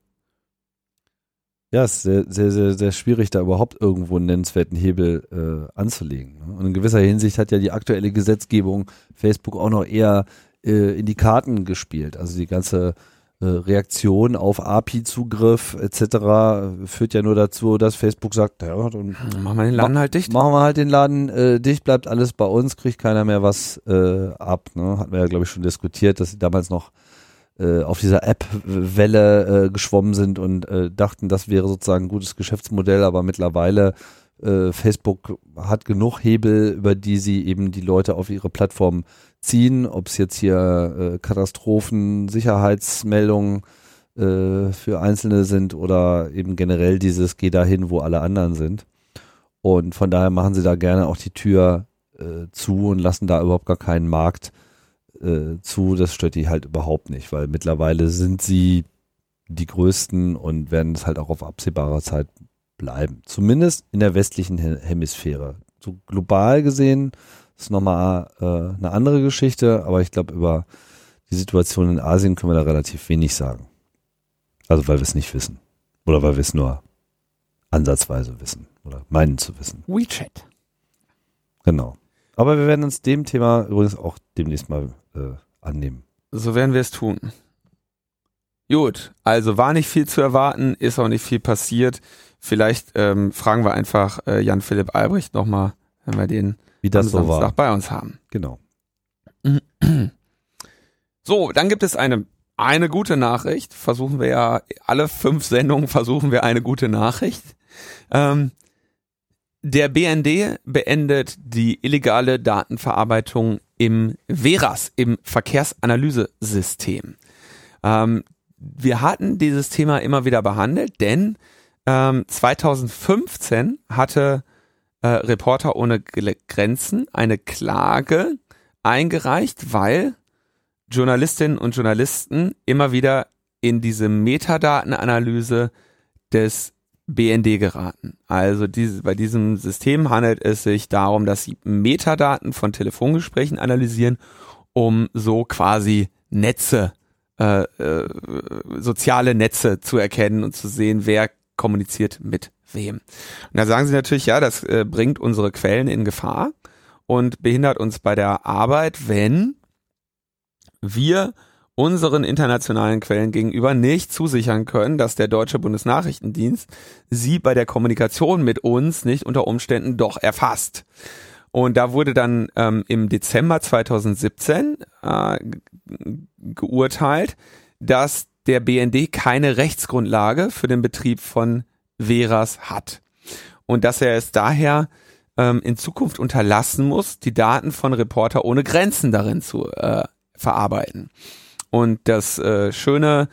Ja, es ist sehr, sehr, sehr, sehr schwierig, da überhaupt irgendwo einen nennenswerten Hebel äh, anzulegen. Ne? Und in gewisser Hinsicht hat ja die aktuelle Gesetzgebung Facebook auch noch eher äh, in die Karten gespielt. Also die ganze äh, Reaktion auf API-Zugriff etc. führt ja nur dazu, dass Facebook sagt, ja, dann machen wir den Laden halt dicht. Machen wir halt den Laden äh, dicht, bleibt alles bei uns, kriegt keiner mehr was äh, ab. Ne? Hatten wir ja, glaube ich, schon diskutiert, dass sie damals noch äh, auf dieser App-Welle äh, geschwommen sind und äh, dachten, das wäre sozusagen ein gutes Geschäftsmodell, aber mittlerweile äh, Facebook hat genug Hebel, über die sie eben die Leute auf ihre Plattform ziehen, ob es jetzt hier äh, Katastrophen, Sicherheitsmeldungen äh, für Einzelne sind oder eben generell dieses Geh dahin, wo alle anderen sind. Und von daher machen sie da gerne auch die Tür äh, zu und lassen da überhaupt gar keinen Markt äh, zu. Das stört die halt überhaupt nicht, weil mittlerweile sind sie die größten und werden es halt auch auf absehbarer Zeit bleiben. Zumindest in der westlichen Hemisphäre. So global gesehen ist nochmal äh, eine andere Geschichte, aber ich glaube, über die Situation in Asien können wir da relativ wenig sagen. Also weil wir es nicht wissen. Oder weil wir es nur ansatzweise wissen oder meinen zu wissen. WeChat. Genau. Aber wir werden uns dem Thema übrigens auch demnächst mal äh, annehmen. So werden wir es tun. Gut, also war nicht viel zu erwarten, ist auch nicht viel passiert. Vielleicht ähm, fragen wir einfach äh, Jan-Philipp Albrecht nochmal, wenn wir den Wie das am so war. bei uns haben. Genau. *clears throat* So, dann gibt es eine eine gute Nachricht. Versuchen wir ja alle fünf Sendungen versuchen wir eine gute Nachricht. Ähm, der BND beendet die illegale Datenverarbeitung im VERAS, im Verkehrsanalysesystem. Ähm, wir hatten dieses Thema immer wieder behandelt, denn ähm, 2015 hatte äh, Reporter ohne Grenzen eine Klage eingereicht, weil Journalistinnen und Journalisten immer wieder in diese Metadatenanalyse des BND geraten. Also diese, bei diesem System handelt es sich darum, dass sie Metadaten von Telefongesprächen analysieren, um so quasi Netze, äh, äh, soziale Netze zu erkennen und zu sehen, wer kommuniziert mit wem. Und da sagen sie natürlich, ja, das äh, bringt unsere Quellen in Gefahr und behindert uns bei der Arbeit, wenn wir unseren internationalen Quellen gegenüber nicht zusichern können, dass der deutsche Bundesnachrichtendienst sie bei der Kommunikation mit uns nicht unter Umständen doch erfasst. Und da wurde dann ähm, im Dezember 2017 äh, geurteilt, dass der BND keine Rechtsgrundlage für den Betrieb von Veras hat. Und dass er es daher ähm, in Zukunft unterlassen muss, die Daten von Reporter ohne Grenzen darin zu äh, verarbeiten. Und das äh, Schöne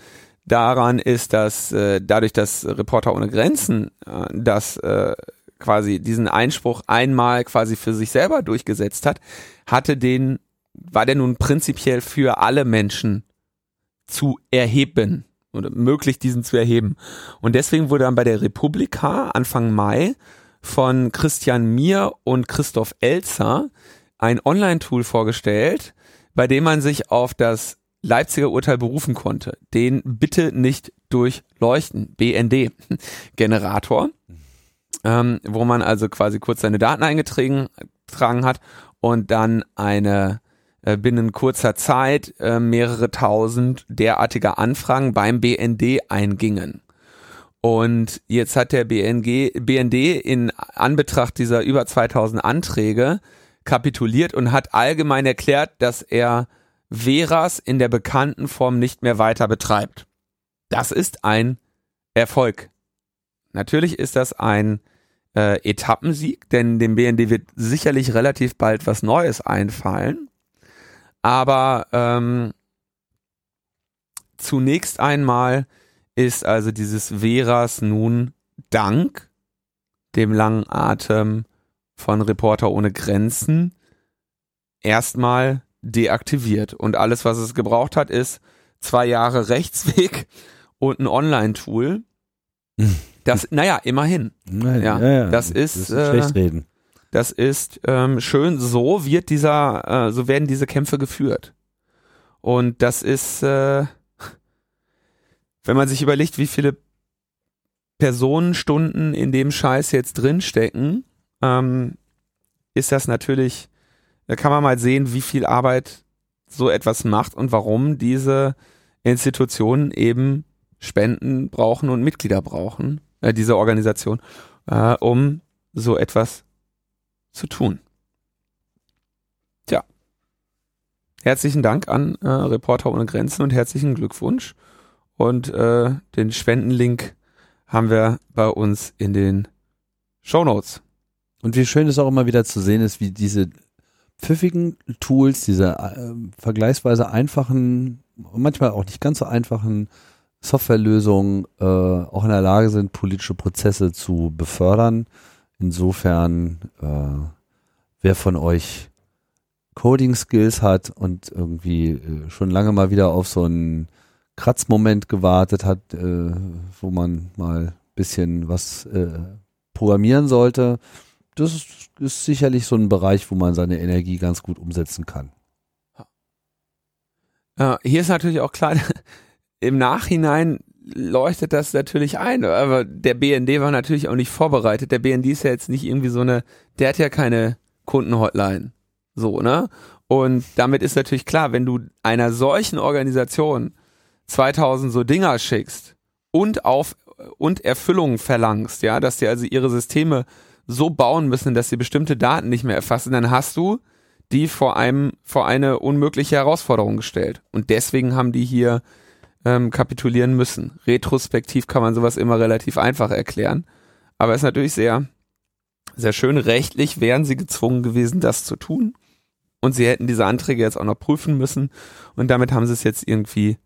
daran ist, dass äh, dadurch, dass Reporter ohne Grenzen äh, das äh, quasi diesen Einspruch einmal quasi für sich selber durchgesetzt hat, hatte den, war der nun prinzipiell für alle Menschen zu erheben oder möglich, diesen zu erheben. Und deswegen wurde dann bei der Republika Anfang Mai von Christian Mier und Christoph Elzer ein Online-Tool vorgestellt, bei dem man sich auf das Leipziger Urteil berufen konnte. Den bitte nicht durchleuchten. BND *laughs* Generator, ähm, wo man also quasi kurz seine Daten eingetragen hat und dann eine äh, binnen kurzer Zeit äh, mehrere tausend derartiger Anfragen beim BND eingingen. Und jetzt hat der BNG, BND in Anbetracht dieser über 2000 Anträge kapituliert und hat allgemein erklärt, dass er Veras in der bekannten Form nicht mehr weiter betreibt. Das ist ein Erfolg. Natürlich ist das ein äh, Etappensieg, denn dem BND wird sicherlich relativ bald was Neues einfallen. Aber ähm, zunächst einmal ist also dieses Veras nun dank dem langen Atem von Reporter ohne Grenzen erstmal deaktiviert. Und alles, was es gebraucht hat, ist zwei Jahre *laughs* Rechtsweg und ein Online-Tool. Das, naja, immerhin. Nein, ja, ja, ja, das ist, das ist schlecht äh, reden. Das ist ähm, schön. So wird dieser, äh, so werden diese Kämpfe geführt. Und das ist, äh, wenn man sich überlegt, wie viele Personenstunden in dem Scheiß jetzt drinstecken, ähm, ist das natürlich, da kann man mal sehen, wie viel Arbeit so etwas macht und warum diese Institutionen eben Spenden brauchen und Mitglieder brauchen, äh, diese Organisation, äh, um so etwas zu tun. Tja. Herzlichen Dank an äh, Reporter ohne Grenzen und herzlichen Glückwunsch. Und äh, den Spendenlink haben wir bei uns in den Show Notes. Und wie schön es auch immer wieder zu sehen ist, wie diese pfiffigen Tools, diese äh, vergleichsweise einfachen, manchmal auch nicht ganz so einfachen Softwarelösungen äh, auch in der Lage sind, politische Prozesse zu befördern. Insofern, äh, wer von euch Coding-Skills hat und irgendwie äh, schon lange mal wieder auf so einen Kratzmoment gewartet hat, äh, wo man mal bisschen was äh, programmieren sollte, das ist, ist sicherlich so ein Bereich, wo man seine Energie ganz gut umsetzen kann. Ja, hier ist natürlich auch klar, *laughs* im Nachhinein leuchtet das natürlich ein, aber der BND war natürlich auch nicht vorbereitet. Der BND ist ja jetzt nicht irgendwie so eine, der hat ja keine Kundenhotline. So, ne? Und damit ist natürlich klar, wenn du einer solchen Organisation 2000 so Dinger schickst und auf und Erfüllungen verlangst, ja, dass die also ihre Systeme so bauen müssen, dass sie bestimmte Daten nicht mehr erfassen, dann hast du die vor einem vor eine unmögliche Herausforderung gestellt. Und deswegen haben die hier ähm, kapitulieren müssen. Retrospektiv kann man sowas immer relativ einfach erklären, aber es ist natürlich sehr sehr schön. Rechtlich wären sie gezwungen gewesen, das zu tun. Und sie hätten diese Anträge jetzt auch noch prüfen müssen. Und damit haben sie es jetzt irgendwie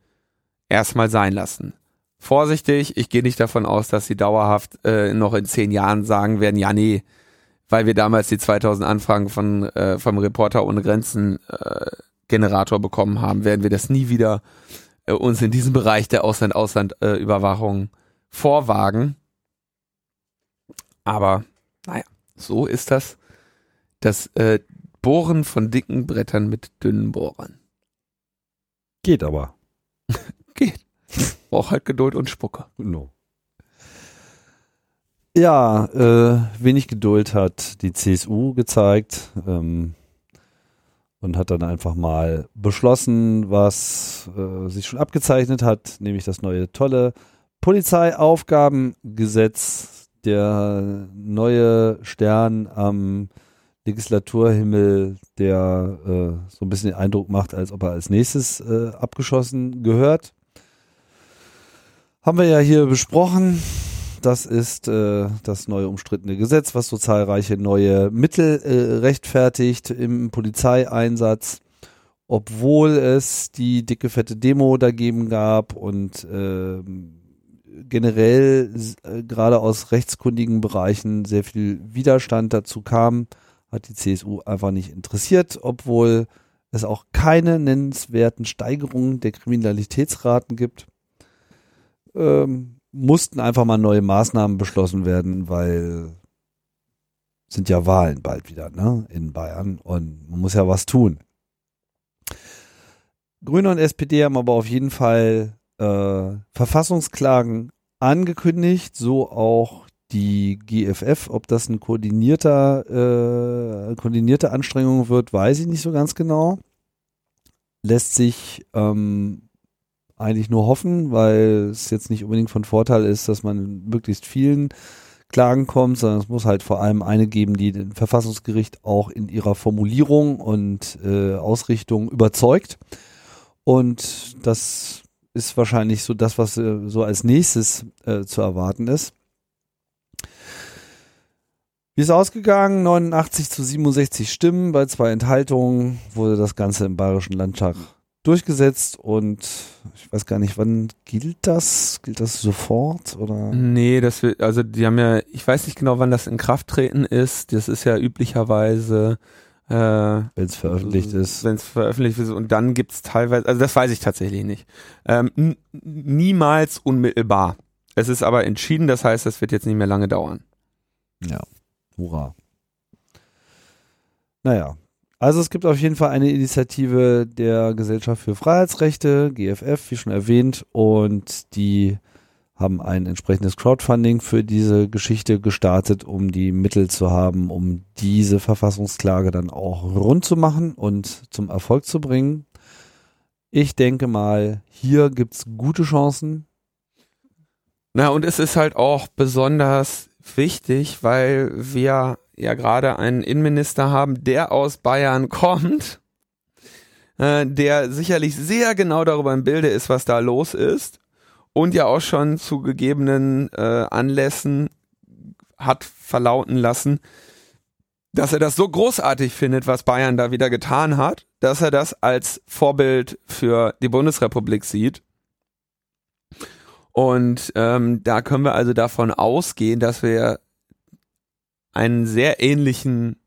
erstmal sein lassen. Vorsichtig, ich gehe nicht davon aus, dass sie dauerhaft äh, noch in zehn Jahren sagen werden, ja nee, weil wir damals die 2000 Anfragen von äh, vom Reporter ohne Grenzen äh, Generator bekommen haben, werden wir das nie wieder äh, uns in diesem Bereich der Ausland-Ausland-Überwachung äh, vorwagen. Aber naja, so ist das. Das äh, Bohren von dicken Brettern mit dünnen Bohrern. Geht aber. *laughs* Geht. Braucht halt Geduld und Spucke. No. Ja, äh, wenig Geduld hat die CSU gezeigt ähm, und hat dann einfach mal beschlossen, was äh, sich schon abgezeichnet hat, nämlich das neue tolle Polizeiaufgabengesetz, der neue Stern am Legislaturhimmel, der äh, so ein bisschen den Eindruck macht, als ob er als nächstes äh, abgeschossen gehört. Haben wir ja hier besprochen. Das ist äh, das neue umstrittene Gesetz, was so zahlreiche neue Mittel äh, rechtfertigt im Polizeieinsatz, obwohl es die dicke fette Demo dagegen gab und äh, generell gerade aus rechtskundigen Bereichen sehr viel Widerstand dazu kam, hat die CSU einfach nicht interessiert, obwohl es auch keine nennenswerten Steigerungen der Kriminalitätsraten gibt ähm, mussten einfach mal neue Maßnahmen beschlossen werden, weil sind ja Wahlen bald wieder, ne, in Bayern und man muss ja was tun. Grüne und SPD haben aber auf jeden Fall äh, Verfassungsklagen angekündigt, so auch die GFF. Ob das ein koordinierter, äh, koordinierte Anstrengung wird, weiß ich nicht so ganz genau. Lässt sich ähm, eigentlich nur hoffen, weil es jetzt nicht unbedingt von Vorteil ist, dass man möglichst vielen Klagen kommt, sondern es muss halt vor allem eine geben, die den Verfassungsgericht auch in ihrer Formulierung und äh, Ausrichtung überzeugt. Und das ist wahrscheinlich so das, was äh, so als nächstes äh, zu erwarten ist. Wie ist ausgegangen? 89 zu 67 Stimmen bei zwei Enthaltungen wurde das Ganze im Bayerischen Landtag durchgesetzt und ich weiß gar nicht, wann gilt das? Gilt das sofort oder? Nee, das wird, also die haben ja, ich weiß nicht genau, wann das in Kraft treten ist. Das ist ja üblicherweise äh, wenn es veröffentlicht ist. Wenn es veröffentlicht ist und dann gibt es teilweise, also das weiß ich tatsächlich nicht. Ähm, niemals unmittelbar. Es ist aber entschieden, das heißt, das wird jetzt nicht mehr lange dauern. Ja, hurra. Naja, also es gibt auf jeden Fall eine Initiative der Gesellschaft für Freiheitsrechte, GFF, wie schon erwähnt, und die haben ein entsprechendes Crowdfunding für diese Geschichte gestartet, um die Mittel zu haben, um diese Verfassungsklage dann auch rund zu machen und zum Erfolg zu bringen. Ich denke mal, hier gibt's gute Chancen. Na, und es ist halt auch besonders wichtig, weil wir ja gerade einen Innenminister haben, der aus Bayern *laughs* kommt, äh, der sicherlich sehr genau darüber im Bilde ist, was da los ist und ja auch schon zu gegebenen äh, Anlässen hat verlauten lassen, dass er das so großartig findet, was Bayern da wieder getan hat, dass er das als Vorbild für die Bundesrepublik sieht. Und ähm, da können wir also davon ausgehen, dass wir einen sehr ähnlichen,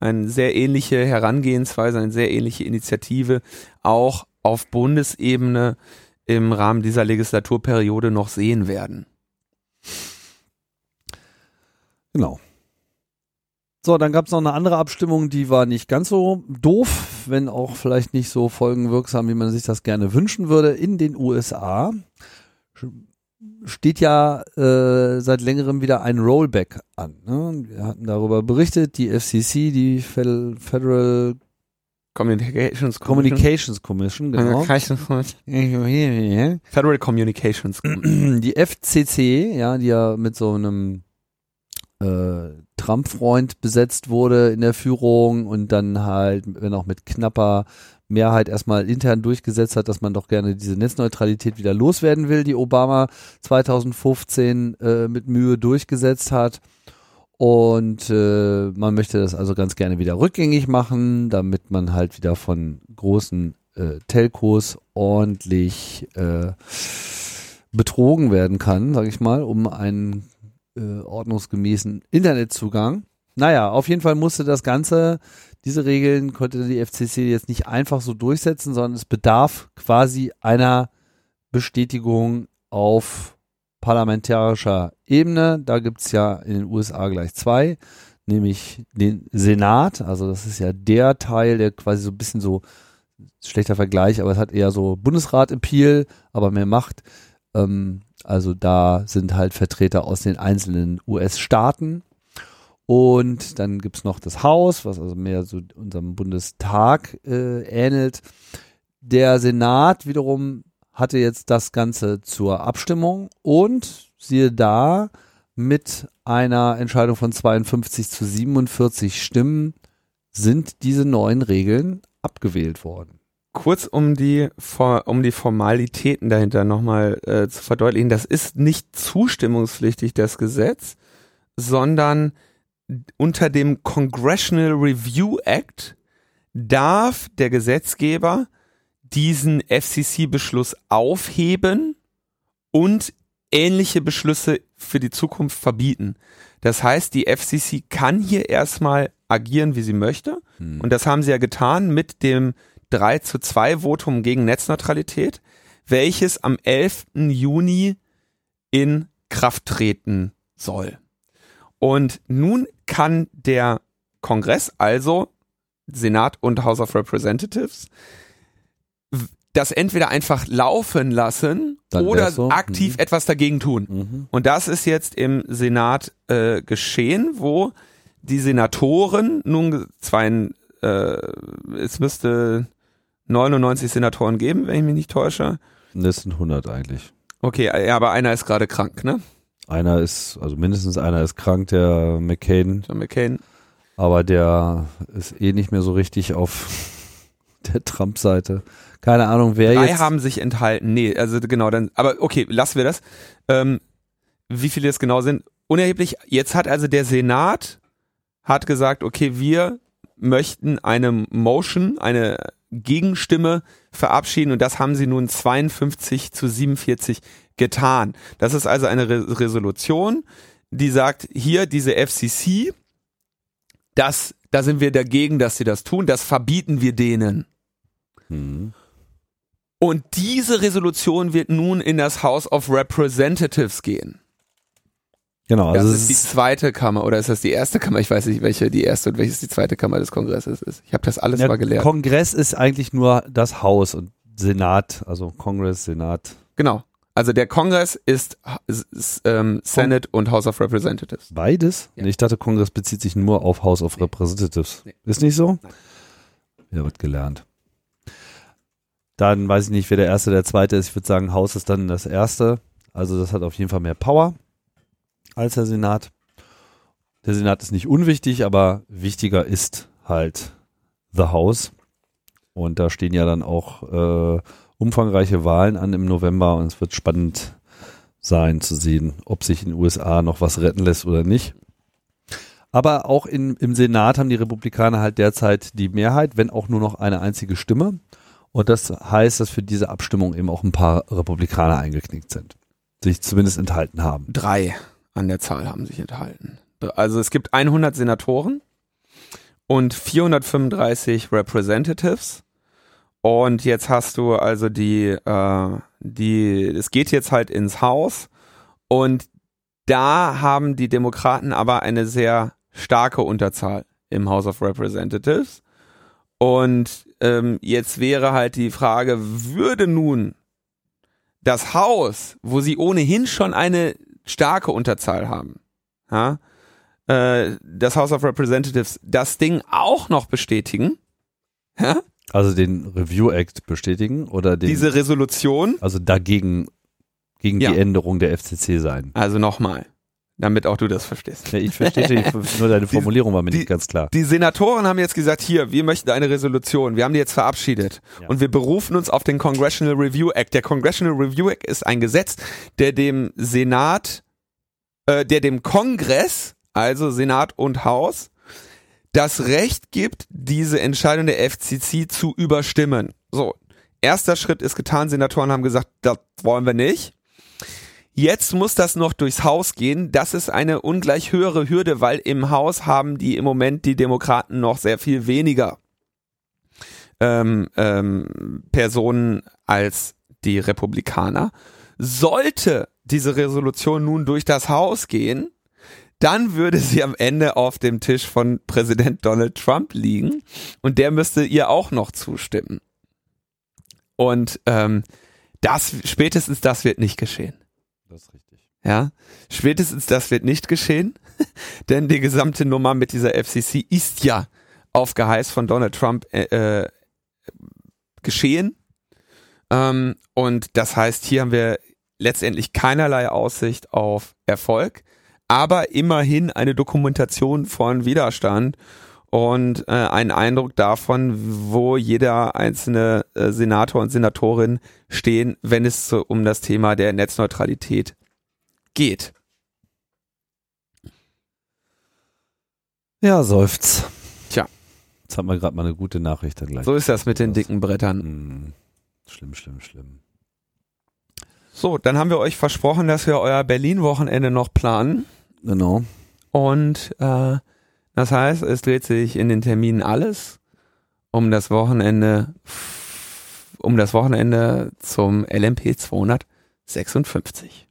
eine sehr ähnliche Herangehensweise, eine sehr ähnliche Initiative auch auf Bundesebene im Rahmen dieser Legislaturperiode noch sehen werden. Genau. So, dann gab es noch eine andere Abstimmung, die war nicht ganz so doof, wenn auch vielleicht nicht so folgenwirksam, wie man sich das gerne wünschen würde. In den USA steht ja äh, seit längerem wieder ein Rollback an. Ne? Wir hatten darüber berichtet, die FCC, die Federal Communications Commission. Communications Commission, genau. Federal Communications Commission. Die FCC, ja, die ja mit so einem äh, Trump-Freund besetzt wurde in der Führung und dann halt, wenn auch mit knapper Mehrheit erstmal intern durchgesetzt hat, dass man doch gerne diese Netzneutralität wieder loswerden will, die Obama 2015 äh, mit Mühe durchgesetzt hat. Und äh, man möchte das also ganz gerne wieder rückgängig machen, damit man halt wieder von großen äh, Telcos ordentlich äh, betrogen werden kann, sage ich mal, um einen äh, ordnungsgemäßen Internetzugang. Naja, auf jeden Fall musste das Ganze, diese Regeln konnte die FCC jetzt nicht einfach so durchsetzen, sondern es bedarf quasi einer Bestätigung auf parlamentarischer Ebene. Da gibt's ja in den USA gleich zwei, nämlich den Senat, also das ist ja der Teil, der quasi so ein bisschen so schlechter Vergleich, aber es hat eher so Bundesrat-Appeal, aber mehr Macht. Ähm, also da sind halt Vertreter aus den einzelnen US-Staaten. Und dann gibt's noch das Haus, was also mehr so unserem Bundestag äh, ähnelt. Der Senat wiederum hatte jetzt das Ganze zur Abstimmung und siehe da, mit einer Entscheidung von 52 zu 47 Stimmen sind diese neuen Regeln abgewählt worden kurz um die um die Formalitäten dahinter nochmal äh, zu verdeutlichen, das ist nicht zustimmungspflichtig das Gesetz, sondern unter dem Congressional Review Act darf der Gesetzgeber diesen FCC-Beschluss aufheben und ähnliche Beschlüsse für die Zukunft verbieten. Das heißt, die FCC kann hier erstmal agieren, wie sie möchte. Hm. Und das haben sie ja getan mit dem 3 zu 2 Votum gegen Netzneutralität, welches am 11. Juni in Kraft treten soll. Und nun kann der Kongress, also Senat und House of Representatives, das entweder einfach laufen lassen Dann oder so. aktiv mhm. etwas dagegen tun. Mhm. Und das ist jetzt im Senat äh, geschehen, wo die Senatoren nun zwei, äh, es müsste 99 Senatoren geben, wenn ich mich nicht täusche. Das sind 100 eigentlich. Okay, ja, aber einer ist gerade krank, ne? Einer ist, also mindestens einer ist krank, der McCain. John McCain. Aber der ist eh nicht mehr so richtig auf *laughs* der Trump-Seite. Keine Ahnung, wer Drei jetzt. haben sich enthalten. Nee, also genau, dann, aber okay, lassen wir das. Ähm, wie viele es genau sind, unerheblich. Jetzt hat also der Senat hat gesagt, okay, wir möchten eine Motion, eine Gegenstimme verabschieden und das haben sie nun 52 zu 47 getan. Das ist also eine Re Resolution, die sagt, hier diese FCC, das, da sind wir dagegen, dass sie das tun, das verbieten wir denen. Mhm. Und diese Resolution wird nun in das House of Representatives gehen. Genau, also das ist die zweite Kammer oder ist das die erste Kammer? Ich weiß nicht, welche die erste und welche die zweite Kammer des Kongresses ist. Ich habe das alles ja, mal gelernt. Kongress ist eigentlich nur das Haus und Senat, also Kongress, Senat. Genau. Also der Kongress ist, ist ähm, Senate und House of Representatives. Beides? Ja. Ich dachte, Kongress bezieht sich nur auf House of nee. Representatives. Nee. Ist nicht so? Nein. Ja, wird gelernt. Dann weiß ich nicht, wer der erste, der zweite ist. Ich würde sagen, Haus ist dann das erste. Also das hat auf jeden Fall mehr Power als der Senat. Der Senat ist nicht unwichtig, aber wichtiger ist halt The House. Und da stehen ja dann auch äh, umfangreiche Wahlen an im November und es wird spannend sein zu sehen, ob sich in den USA noch was retten lässt oder nicht. Aber auch in, im Senat haben die Republikaner halt derzeit die Mehrheit, wenn auch nur noch eine einzige Stimme. Und das heißt, dass für diese Abstimmung eben auch ein paar Republikaner eingeknickt sind. sich zumindest enthalten haben. Drei an der Zahl haben sich enthalten. Also es gibt 100 Senatoren und 435 Representatives. Und jetzt hast du also die, äh, die, es geht jetzt halt ins Haus und da haben die Demokraten aber eine sehr starke Unterzahl im House of Representatives. Und ähm, jetzt wäre halt die Frage, würde nun das Haus, wo sie ohnehin schon eine starke Unterzahl haben, ja, äh, das House of Representatives das Ding auch noch bestätigen? Ja? Also den Review Act bestätigen oder den, diese Resolution? Also dagegen gegen ja. die Änderung der FCC sein. Also nochmal, damit auch du das verstehst. Ja, ich verstehe *laughs* nur deine Formulierung war mir die, nicht ganz klar. Die Senatoren haben jetzt gesagt, hier, wir möchten eine Resolution, wir haben die jetzt verabschiedet ja. und wir berufen uns auf den Congressional Review Act. Der Congressional Review Act ist ein Gesetz, der dem Senat, äh, der dem Kongress also Senat und Haus, das Recht gibt, diese Entscheidung der FCC zu überstimmen. So, erster Schritt ist getan. Senatoren haben gesagt, das wollen wir nicht. Jetzt muss das noch durchs Haus gehen. Das ist eine ungleich höhere Hürde, weil im Haus haben die im Moment die Demokraten noch sehr viel weniger ähm, ähm, Personen als die Republikaner. Sollte diese Resolution nun durch das Haus gehen, dann würde sie am Ende auf dem Tisch von Präsident Donald Trump liegen und der müsste ihr auch noch zustimmen. Und ähm, das spätestens das wird nicht geschehen. Das ist richtig. Ja, spätestens das wird nicht geschehen, *laughs* denn die gesamte Nummer mit dieser FCC ist ja auf Geheiß von Donald Trump äh, äh, geschehen. Ähm, und das heißt, hier haben wir letztendlich keinerlei Aussicht auf Erfolg aber immerhin eine Dokumentation von Widerstand und äh, einen Eindruck davon, wo jeder einzelne äh, Senator und Senatorin stehen, wenn es so um das Thema der Netzneutralität geht. Ja, seufz. Tja. Jetzt haben wir gerade mal eine gute Nachricht dann gleich. So ist das mit den dicken Brettern. Hm. Schlimm, schlimm, schlimm. So, dann haben wir euch versprochen, dass wir euer Berlin-Wochenende noch planen. Genau. Und äh, das heißt, es dreht sich in den Terminen alles um das Wochenende, um das Wochenende zum LMP 256.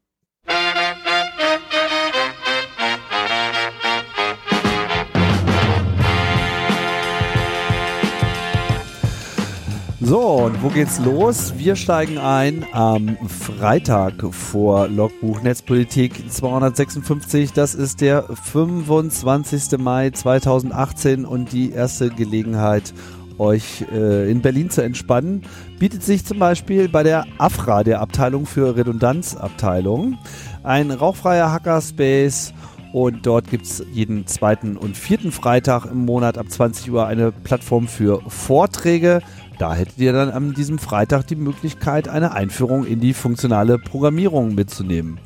So, und wo geht's los? Wir steigen ein am Freitag vor Logbuch Netzpolitik 256. Das ist der 25. Mai 2018 und die erste Gelegenheit, euch äh, in Berlin zu entspannen, bietet sich zum Beispiel bei der AFRA, der Abteilung für Redundanzabteilung, ein rauchfreier Hackerspace und dort gibt es jeden zweiten und vierten Freitag im Monat ab 20 Uhr eine Plattform für Vorträge da hättet ihr dann an diesem Freitag die Möglichkeit, eine Einführung in die funktionale Programmierung mitzunehmen.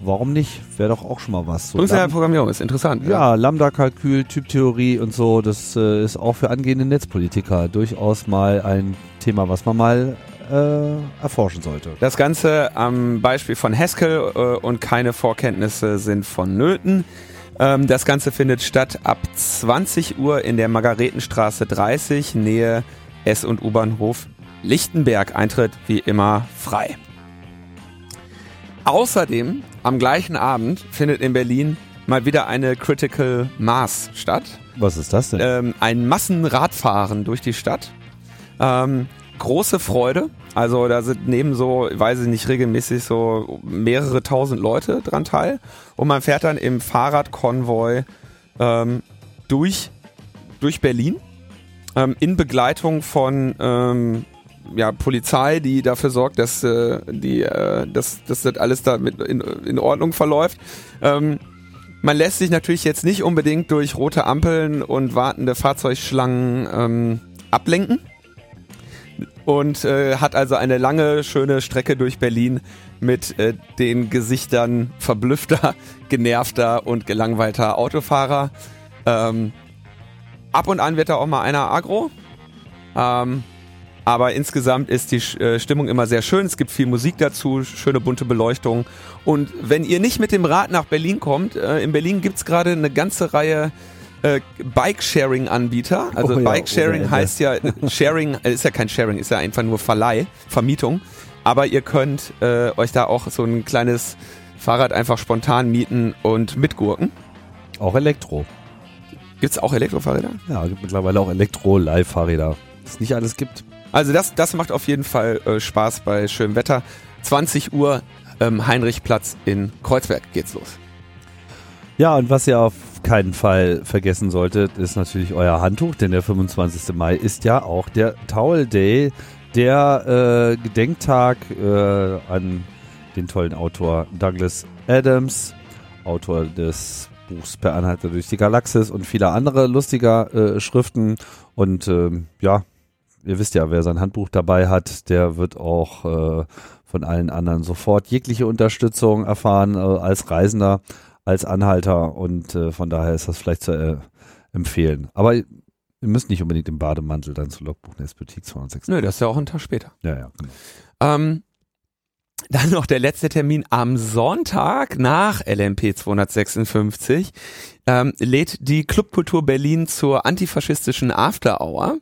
Warum nicht? Wäre doch auch schon mal was. So funktionale Programmierung ist interessant. Ja, ja Lambda-Kalkül, Typtheorie und so, das äh, ist auch für angehende Netzpolitiker durchaus mal ein Thema, was man mal äh, erforschen sollte. Das Ganze am Beispiel von Haskell äh, und keine Vorkenntnisse sind vonnöten. Ähm, das Ganze findet statt ab 20 Uhr in der Margaretenstraße 30, Nähe S- und U-Bahnhof Lichtenberg. Eintritt wie immer frei. Außerdem am gleichen Abend findet in Berlin mal wieder eine Critical Mass statt. Was ist das denn? Ähm, ein Massenradfahren durch die Stadt. Ähm, große Freude. Also da sind neben so, weiß ich nicht, regelmäßig so mehrere tausend Leute dran teil. Und man fährt dann im Fahrradkonvoi ähm, durch, durch Berlin ähm, in Begleitung von ähm, ja, Polizei, die dafür sorgt, dass, äh, die, äh, dass, dass das alles da mit in, in Ordnung verläuft. Ähm, man lässt sich natürlich jetzt nicht unbedingt durch rote Ampeln und wartende Fahrzeugschlangen ähm, ablenken und äh, hat also eine lange, schöne Strecke durch Berlin mit äh, den Gesichtern verblüffter, *laughs* genervter und gelangweilter Autofahrer. Ähm, ab und an wird da auch mal einer agro. Ähm, Aber insgesamt ist die äh, Stimmung immer sehr schön. Es gibt viel Musik dazu, schöne bunte Beleuchtung. Und wenn ihr nicht mit dem Rad nach Berlin kommt, äh, in Berlin gibt's gerade eine ganze Reihe äh, Bike-Sharing-Anbieter. Also oh, ja, Bike-Sharing oh, heißt ja, *laughs* Sharing äh, ist ja kein Sharing, ist ja einfach nur Verleih, Vermietung. Aber ihr könnt äh, euch da auch so ein kleines Fahrrad einfach spontan mieten und mitgurken. Auch Elektro. Gibt es auch Elektrofahrräder? Ja, gibt mittlerweile auch Elektro-Leihfahrräder. Es nicht alles gibt. Also das, das macht auf jeden Fall äh, Spaß bei schönem Wetter. 20 Uhr ähm, Heinrichplatz in Kreuzberg geht's los. Ja, und was ihr auf keinen Fall vergessen solltet, ist natürlich euer Handtuch, denn der 25. Mai ist ja auch der Towel Day, der äh, Gedenktag äh, an den tollen Autor Douglas Adams, Autor des Buchs Per Anhalter durch die Galaxis und vieler andere lustiger äh, Schriften. Und ähm, ja, ihr wisst ja, wer sein Handbuch dabei hat, der wird auch äh, von allen anderen sofort jegliche Unterstützung erfahren äh, als Reisender, als Anhalter und äh, von daher ist das vielleicht zu äh, empfehlen. Aber ihr müsst nicht unbedingt im Bademantel dann zu Logbuch Boutique 206. Nö, das ist ja auch ein Tag später. Ja, ja. Genau. Ähm, dann noch der letzte Termin am Sonntag nach LMP 256 ähm, lädt die Clubkultur Berlin zur antifaschistischen After Hour.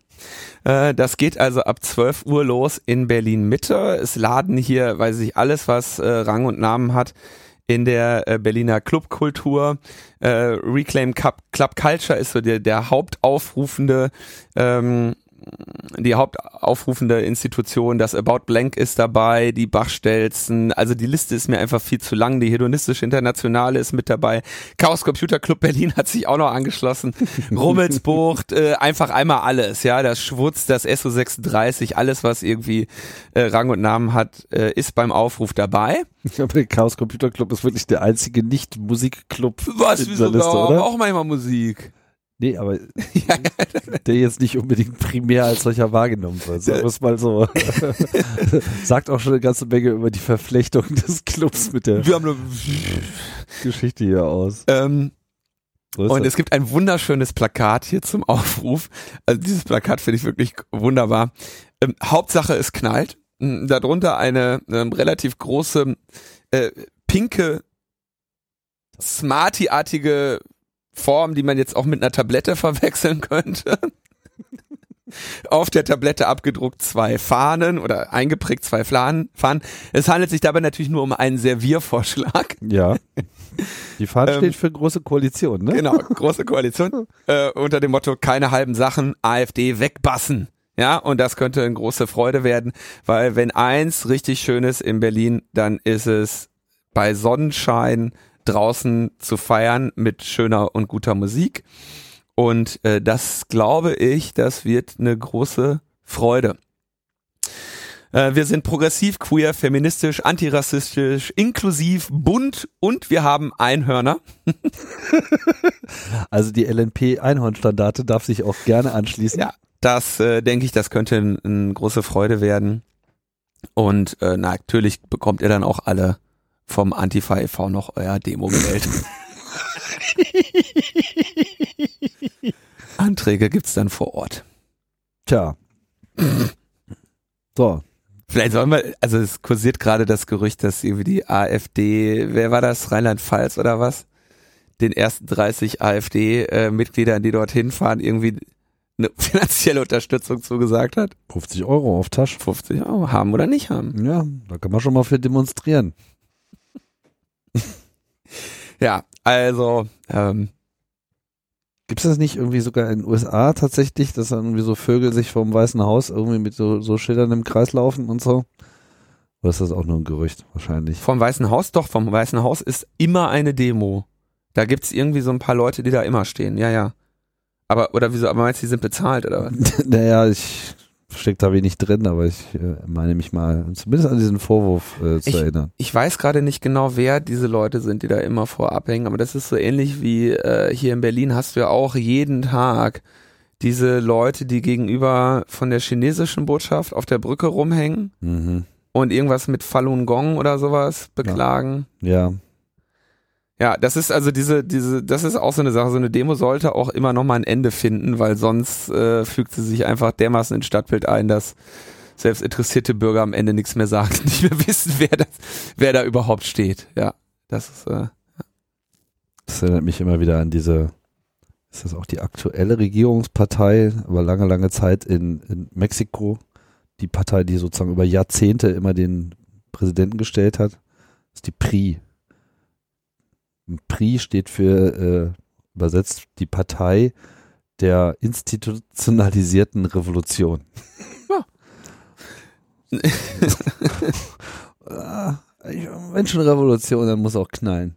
Äh, das geht also ab 12 Uhr los in Berlin Mitte. Es laden hier, weiß ich, alles, was äh, Rang und Namen hat, in der äh, Berliner Clubkultur. Äh, Reclaim Club, Club Culture ist so der, der hauptaufrufende ähm, die hauptaufrufende Institution, das About Blank ist dabei, die Bachstelzen, also die Liste ist mir einfach viel zu lang, die Hedonistische Internationale ist mit dabei, Chaos Computer Club Berlin *laughs* hat sich auch noch angeschlossen, Rummelsbucht, äh, einfach einmal alles, ja, das Schwutz, das SO36, alles, was irgendwie äh, Rang und Namen hat, äh, ist beim Aufruf dabei. Ich glaube, der Chaos Computer Club ist wirklich der einzige Nicht-Musikclub Was, in wieso, Liste, oder? auch manchmal Musik. Nee, aber *laughs* der jetzt nicht unbedingt primär als solcher wahrgenommen wird. Sagen wir es mal so. *laughs* Sagt auch schon eine ganze Menge über die Verflechtung des Clubs mit der wir haben eine Geschichte hier aus. Ähm, und es gibt ein wunderschönes Plakat hier zum Aufruf. Also dieses Plakat finde ich wirklich wunderbar. Ähm, Hauptsache es knallt. Darunter eine ähm, relativ große äh, pinke Smarty-artige Form, die man jetzt auch mit einer Tablette verwechseln könnte. Auf der Tablette abgedruckt zwei Fahnen oder eingeprägt zwei Fahnen. Es handelt sich dabei natürlich nur um einen Serviervorschlag. Ja. *laughs* Die Fahne ähm, steht für große Koalition, ne? Genau, große Koalition. *laughs* äh, unter dem Motto keine halben Sachen, AfD wegbassen. Ja, und das könnte eine große Freude werden, weil wenn eins richtig schön ist in Berlin, dann ist es bei Sonnenschein draußen zu feiern mit schöner und guter Musik. Und äh, das glaube ich, das wird eine große Freude. Äh, wir sind progressiv, queer, feministisch, antirassistisch, inklusiv, bunt und wir haben Einhörner. *laughs* also die LNP Einhornstandarte darf sich auch gerne anschließen. Ja, das äh, denke ich, das könnte eine ein große Freude werden. Und äh, natürlich bekommt ihr dann auch alle vom Antifa e.V. noch euer Demo gewählt. *laughs* Anträge gibt's dann vor Ort. Tja. so. Vielleicht sollen wir, also es kursiert gerade das Gerücht, dass irgendwie die AfD, wer war das, Rheinland-Pfalz oder was? Den ersten 30 AfD-Mitgliedern, die dorthin fahren, irgendwie eine *laughs* finanzielle Unterstützung zugesagt hat. 50 Euro auf Tasche. 50 Euro, haben oder nicht haben. Ja, da kann man schon mal für demonstrieren. *laughs* ja, also ähm, Gibt es das nicht irgendwie sogar in den USA tatsächlich, dass dann irgendwie so Vögel sich vom Weißen Haus irgendwie mit so, so Schildern im Kreis laufen und so? Oder ist das auch nur ein Gerücht wahrscheinlich? Vom Weißen Haus doch, vom Weißen Haus ist immer eine Demo. Da gibt's irgendwie so ein paar Leute, die da immer stehen, ja, ja. Aber, oder wieso, aber meinst du, die sind bezahlt, oder was? *laughs* naja, ich steckt da wenig drin, aber ich äh, meine mich mal zumindest an diesen Vorwurf äh, zu ich, erinnern. Ich weiß gerade nicht genau, wer diese Leute sind, die da immer vorabhängen, aber das ist so ähnlich wie äh, hier in Berlin hast du ja auch jeden Tag diese Leute, die gegenüber von der chinesischen Botschaft auf der Brücke rumhängen mhm. und irgendwas mit Falun Gong oder sowas beklagen. Ja. ja. Ja, das ist also diese, diese, das ist auch so eine Sache. So eine Demo sollte auch immer noch mal ein Ende finden, weil sonst äh, fügt sie sich einfach dermaßen ins Stadtbild ein, dass selbst interessierte Bürger am Ende nichts mehr sagen, *laughs* nicht mehr wissen, wer das, wer da überhaupt steht. Ja, das ist. Äh, ja. Das erinnert mich immer wieder an diese. Ist das auch die aktuelle Regierungspartei, aber lange, lange Zeit in, in Mexiko, die Partei, die sozusagen über Jahrzehnte immer den Präsidenten gestellt hat, ist die PRI. PRI steht für, äh, übersetzt, die Partei der institutionalisierten Revolution. Ja. *laughs* Wenn schon Revolution, dann muss auch knallen.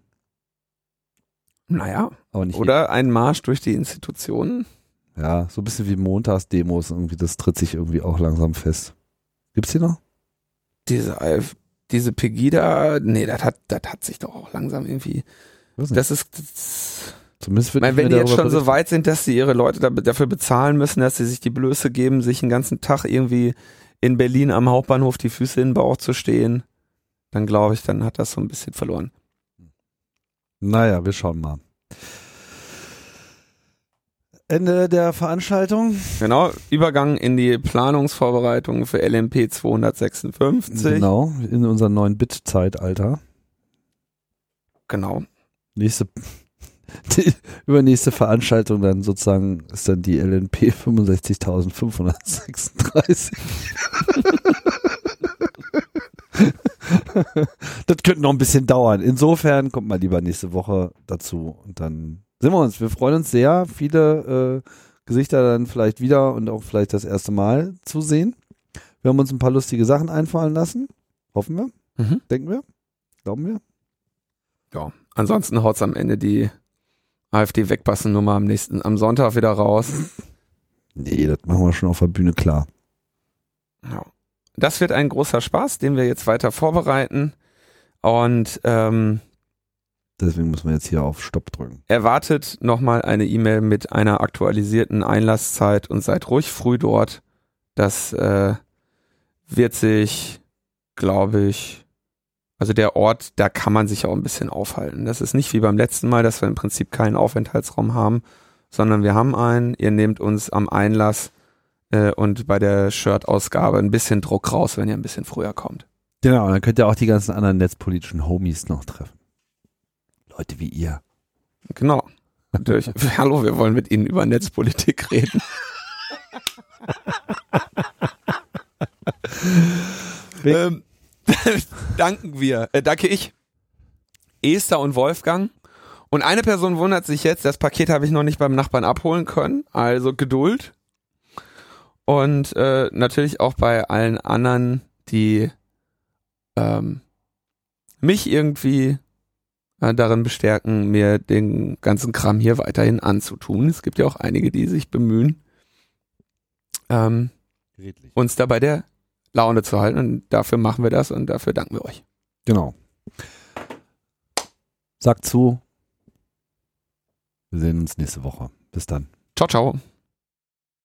Naja, oder ein Marsch durch die Institutionen. Ja, so ein bisschen wie Montagsdemos irgendwie, das tritt sich irgendwie auch langsam fest. Gibt's die noch? Diese, diese Pegida, nee, das hat, das hat sich doch auch langsam irgendwie das ist das Zumindest wird meine, wenn die jetzt schon berichten. so weit sind, dass sie ihre Leute dafür bezahlen müssen, dass sie sich die Blöße geben, sich den ganzen Tag irgendwie in Berlin am Hauptbahnhof die Füße in den Bauch zu stehen, dann glaube ich, dann hat das so ein bisschen verloren. Naja, wir schauen mal. Ende der Veranstaltung. Genau, Übergang in die Planungsvorbereitung für LMP 256. Genau, in unser neuen Bit-Zeitalter. Genau. Nächste, die *laughs* übernächste Veranstaltung dann sozusagen ist dann die LNP 65.536. *laughs* das könnte noch ein bisschen dauern. Insofern kommt mal lieber nächste Woche dazu und dann sehen wir uns. Wir freuen uns sehr, viele äh, Gesichter dann vielleicht wieder und auch vielleicht das erste Mal zu sehen. Wir haben uns ein paar lustige Sachen einfallen lassen. Hoffen wir. Mhm. Denken wir. Glauben wir. Ja, ansonsten haut's am Ende die AfD-Wegpassen-Nummer am nächsten, am Sonntag wieder raus. Nee, das machen wir schon auf der Bühne klar. Ja. Das wird ein großer Spaß, den wir jetzt weiter vorbereiten. Und ähm, deswegen müssen wir jetzt hier auf Stopp drücken. Erwartet nochmal eine E-Mail mit einer aktualisierten Einlasszeit und seid ruhig früh dort. Das äh, wird sich, glaube ich, also der Ort, da kann man sich auch ein bisschen aufhalten. Das ist nicht wie beim letzten Mal, dass wir im Prinzip keinen Aufenthaltsraum haben, sondern wir haben einen. Ihr nehmt uns am Einlass äh, und bei der Shirt-Ausgabe ein bisschen Druck raus, wenn ihr ein bisschen früher kommt. Genau, dann könnt ihr auch die ganzen anderen netzpolitischen Homies noch treffen. Leute wie ihr. Genau. Natürlich. *laughs* Hallo, wir wollen mit Ihnen über Netzpolitik reden. *laughs* ähm, *laughs* danken wir, äh, danke ich, Esther und Wolfgang. Und eine Person wundert sich jetzt, das Paket habe ich noch nicht beim Nachbarn abholen können, also Geduld. Und äh, natürlich auch bei allen anderen, die ähm, mich irgendwie äh, darin bestärken, mir den ganzen Kram hier weiterhin anzutun. Es gibt ja auch einige, die sich bemühen, ähm, uns da bei der Laune zu halten. Und dafür machen wir das und dafür danken wir euch. Genau. Sagt zu. Wir sehen uns nächste Woche. Bis dann. Ciao, ciao.